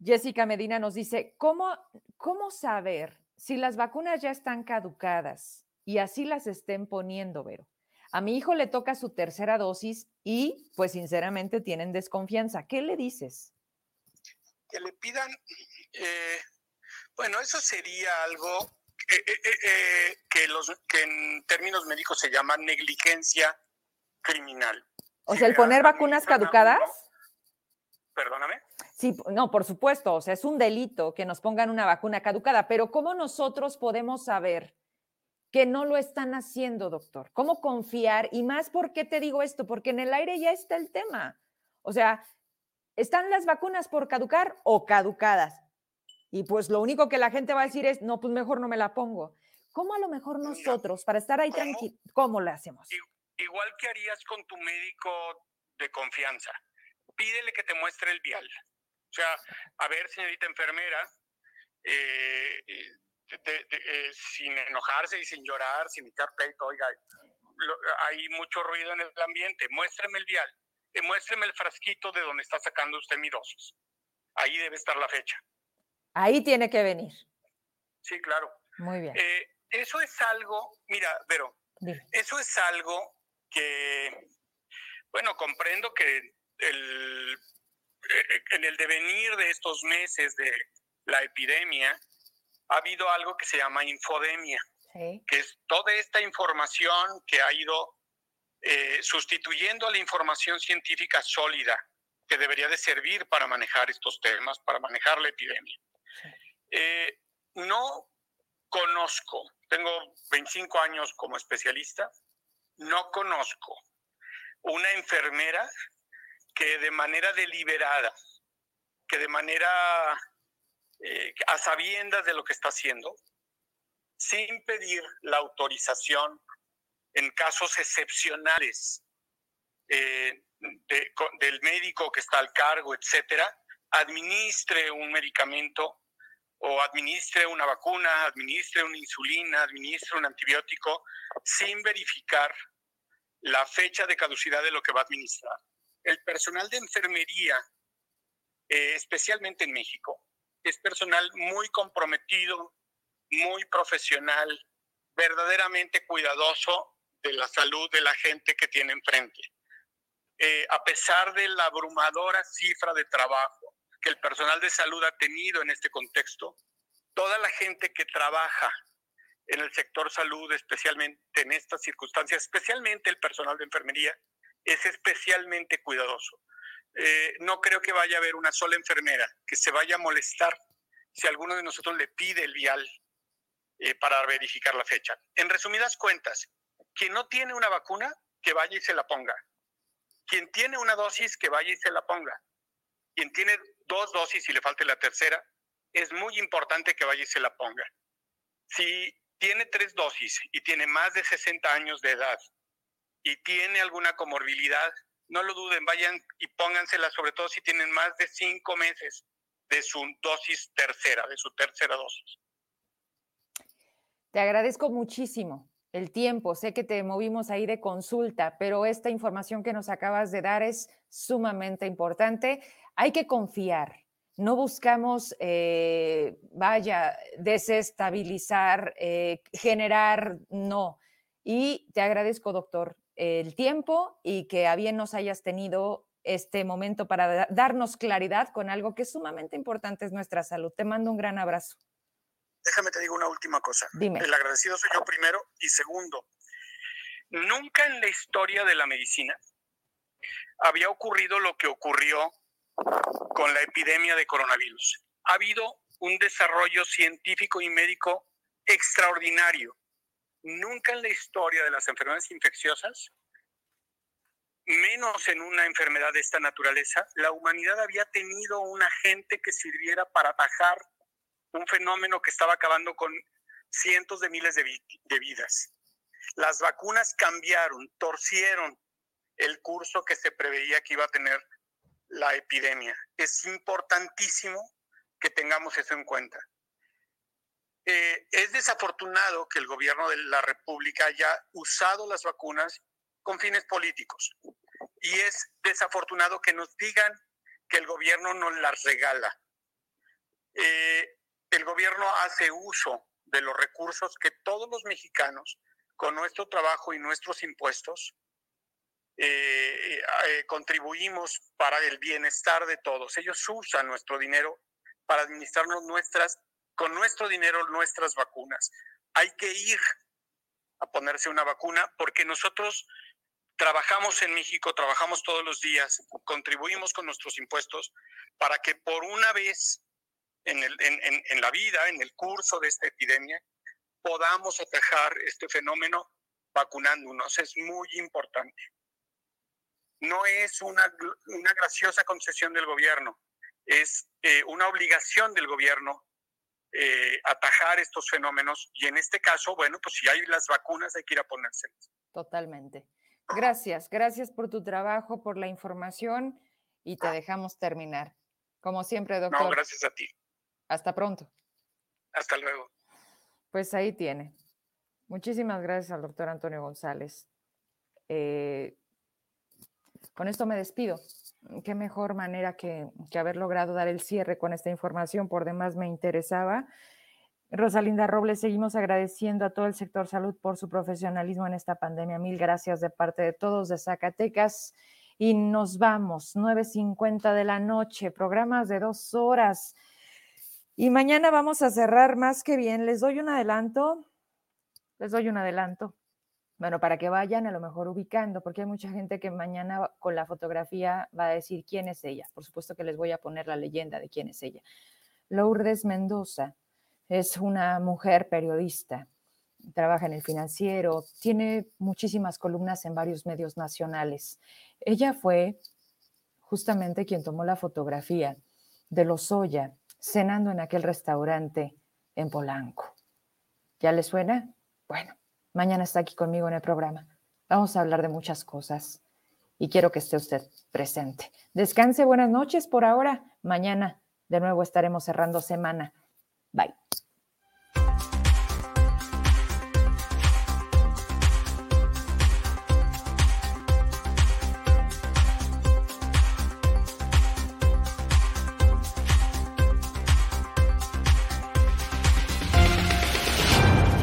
Jessica Medina nos dice, ¿cómo, ¿cómo saber si las vacunas ya están caducadas y así las estén poniendo, Vero? A mi hijo le toca su tercera dosis y, pues sinceramente, tienen desconfianza. ¿Qué le dices? Que le pidan, eh, bueno, eso sería algo eh, eh, que, los, que en términos médicos se llama negligencia criminal. O sea, el poner vacunas caducadas. Perdóname. Sí, no, por supuesto, o sea, es un delito que nos pongan una vacuna caducada, pero ¿cómo nosotros podemos saber que no lo están haciendo, doctor? ¿Cómo confiar? Y más, ¿por qué te digo esto? Porque en el aire ya está el tema. O sea, ¿están las vacunas por caducar o caducadas? Y pues lo único que la gente va a decir es, no, pues mejor no me la pongo. ¿Cómo a lo mejor nosotros, para estar ahí tranquilos, cómo lo hacemos? Igual que harías con tu médico de confianza pídele que te muestre el vial. O sea, a ver, señorita enfermera, eh, eh, sin enojarse y sin llorar, sin echar pleito, oiga, hay mucho ruido en el ambiente, muéstreme el vial, eh, muéstreme el frasquito de donde está sacando usted mi dosis. Ahí debe estar la fecha. Ahí tiene que venir. Sí, claro. Muy bien. eso es algo, mira, pero eso es algo que, bueno, comprendo que el, eh, en el devenir de estos meses de la epidemia, ha habido algo que se llama infodemia, que es toda esta información que ha ido eh, sustituyendo a la información científica sólida que debería de servir para manejar estos temas, para manejar la epidemia. Eh, no conozco, tengo 25 años como especialista, no conozco una enfermera que de manera deliberada, que de manera eh, a sabiendas de lo que está haciendo, sin pedir la autorización en casos excepcionales eh, del médico que está al cargo, etcétera, administre un medicamento o administre una vacuna, administre una insulina, administre un antibiótico, sin verificar la fecha de caducidad de lo que va a administrar. El personal de enfermería, eh, especialmente en México, es personal muy comprometido, muy profesional, verdaderamente cuidadoso de la salud de la gente que tiene enfrente. Eh, a pesar de la abrumadora cifra de trabajo que el personal de salud ha tenido en este contexto, toda la gente que trabaja en el sector salud, especialmente en estas circunstancias, especialmente el personal de enfermería, es especialmente cuidadoso. Eh, no creo que vaya a haber una sola enfermera que se vaya a molestar si alguno de nosotros le pide el vial eh, para verificar la fecha. En resumidas cuentas, quien no tiene una vacuna, que vaya y se la ponga. Quien tiene una dosis, que vaya y se la ponga. Quien tiene dos dosis y le falte la tercera, es muy importante que vaya y se la ponga. Si tiene tres dosis y tiene más de 60 años de edad y tiene alguna comorbilidad, no lo duden, vayan y póngansela, sobre todo si tienen más de cinco meses de su dosis tercera, de su tercera dosis. Te agradezco muchísimo el tiempo. Sé que te movimos ahí de consulta, pero esta información que nos acabas de dar es sumamente importante. Hay que confiar. No buscamos, eh, vaya, desestabilizar, eh, generar, no. Y te agradezco, doctor, el tiempo y que a bien nos hayas tenido este momento para darnos claridad con algo que es sumamente importante, es nuestra salud. Te mando un gran abrazo. Déjame te digo una última cosa. Dime. El agradecido soy yo primero y segundo, nunca en la historia de la medicina había ocurrido lo que ocurrió con la epidemia de coronavirus. Ha habido un desarrollo científico y médico extraordinario. Nunca en la historia de las enfermedades infecciosas, menos en una enfermedad de esta naturaleza, la humanidad había tenido un agente que sirviera para atajar un fenómeno que estaba acabando con cientos de miles de, vidas. Las vacunas cambiaron, torcieron el curso que se preveía que iba a tener la epidemia. Es importantísimo que tengamos eso en cuenta. Eh, es desafortunado que el gobierno de la República haya usado las vacunas con fines políticos. Y es desafortunado que nos digan que el gobierno nos las regala. Eh, el gobierno hace uso de los recursos que todos los mexicanos, con nuestro trabajo y nuestros impuestos, eh, contribuimos para el bienestar de todos. Ellos usan nuestro dinero para administrarnos nuestras, con nuestro dinero nuestras vacunas. Hay que ir a ponerse una vacuna porque nosotros trabajamos en México, trabajamos todos los días, contribuimos con nuestros impuestos para que por una vez en, la vida, en el curso de esta epidemia, podamos atajar este fenómeno vacunándonos. Es muy importante. No es una, una graciosa concesión del gobierno, es eh, una obligación del gobierno eh, atajar estos fenómenos y en este caso, bueno, pues si hay las vacunas hay que ir a ponérselas. Totalmente. Gracias, gracias por tu trabajo, por la información y te dejamos terminar. Como siempre, doctor. No, gracias a ti. Hasta pronto. Hasta luego. Pues ahí tiene. Muchísimas gracias al doctor Antonio González. Eh, con esto me despido. Qué mejor manera que, haber logrado dar el cierre con esta información, por demás me interesaba. Rosalinda Robles, seguimos agradeciendo a todo el sector salud por su profesionalismo en esta pandemia. Mil gracias de parte de todos de Zacatecas. Y nos vamos, 9.50 de la noche, programas de dos horas. Y mañana vamos a cerrar más que bien. Les doy un adelanto. Les doy un adelanto. Bueno, para que vayan a lo mejor ubicando, porque hay mucha gente que mañana con la fotografía va a decir quién es ella. Por supuesto que les voy a poner la leyenda de quién es ella. Lourdes Mendoza es una mujer periodista, trabaja en el financiero, tiene muchísimas columnas en varios medios nacionales. Ella fue justamente quien tomó la fotografía de Lozoya cenando en aquel restaurante en Polanco. ¿Ya le suena? Bueno, mañana está aquí conmigo en el programa. Vamos a hablar de muchas cosas y quiero que esté usted presente. Descanse, buenas noches por ahora. Mañana de nuevo estaremos cerrando semana. Bye.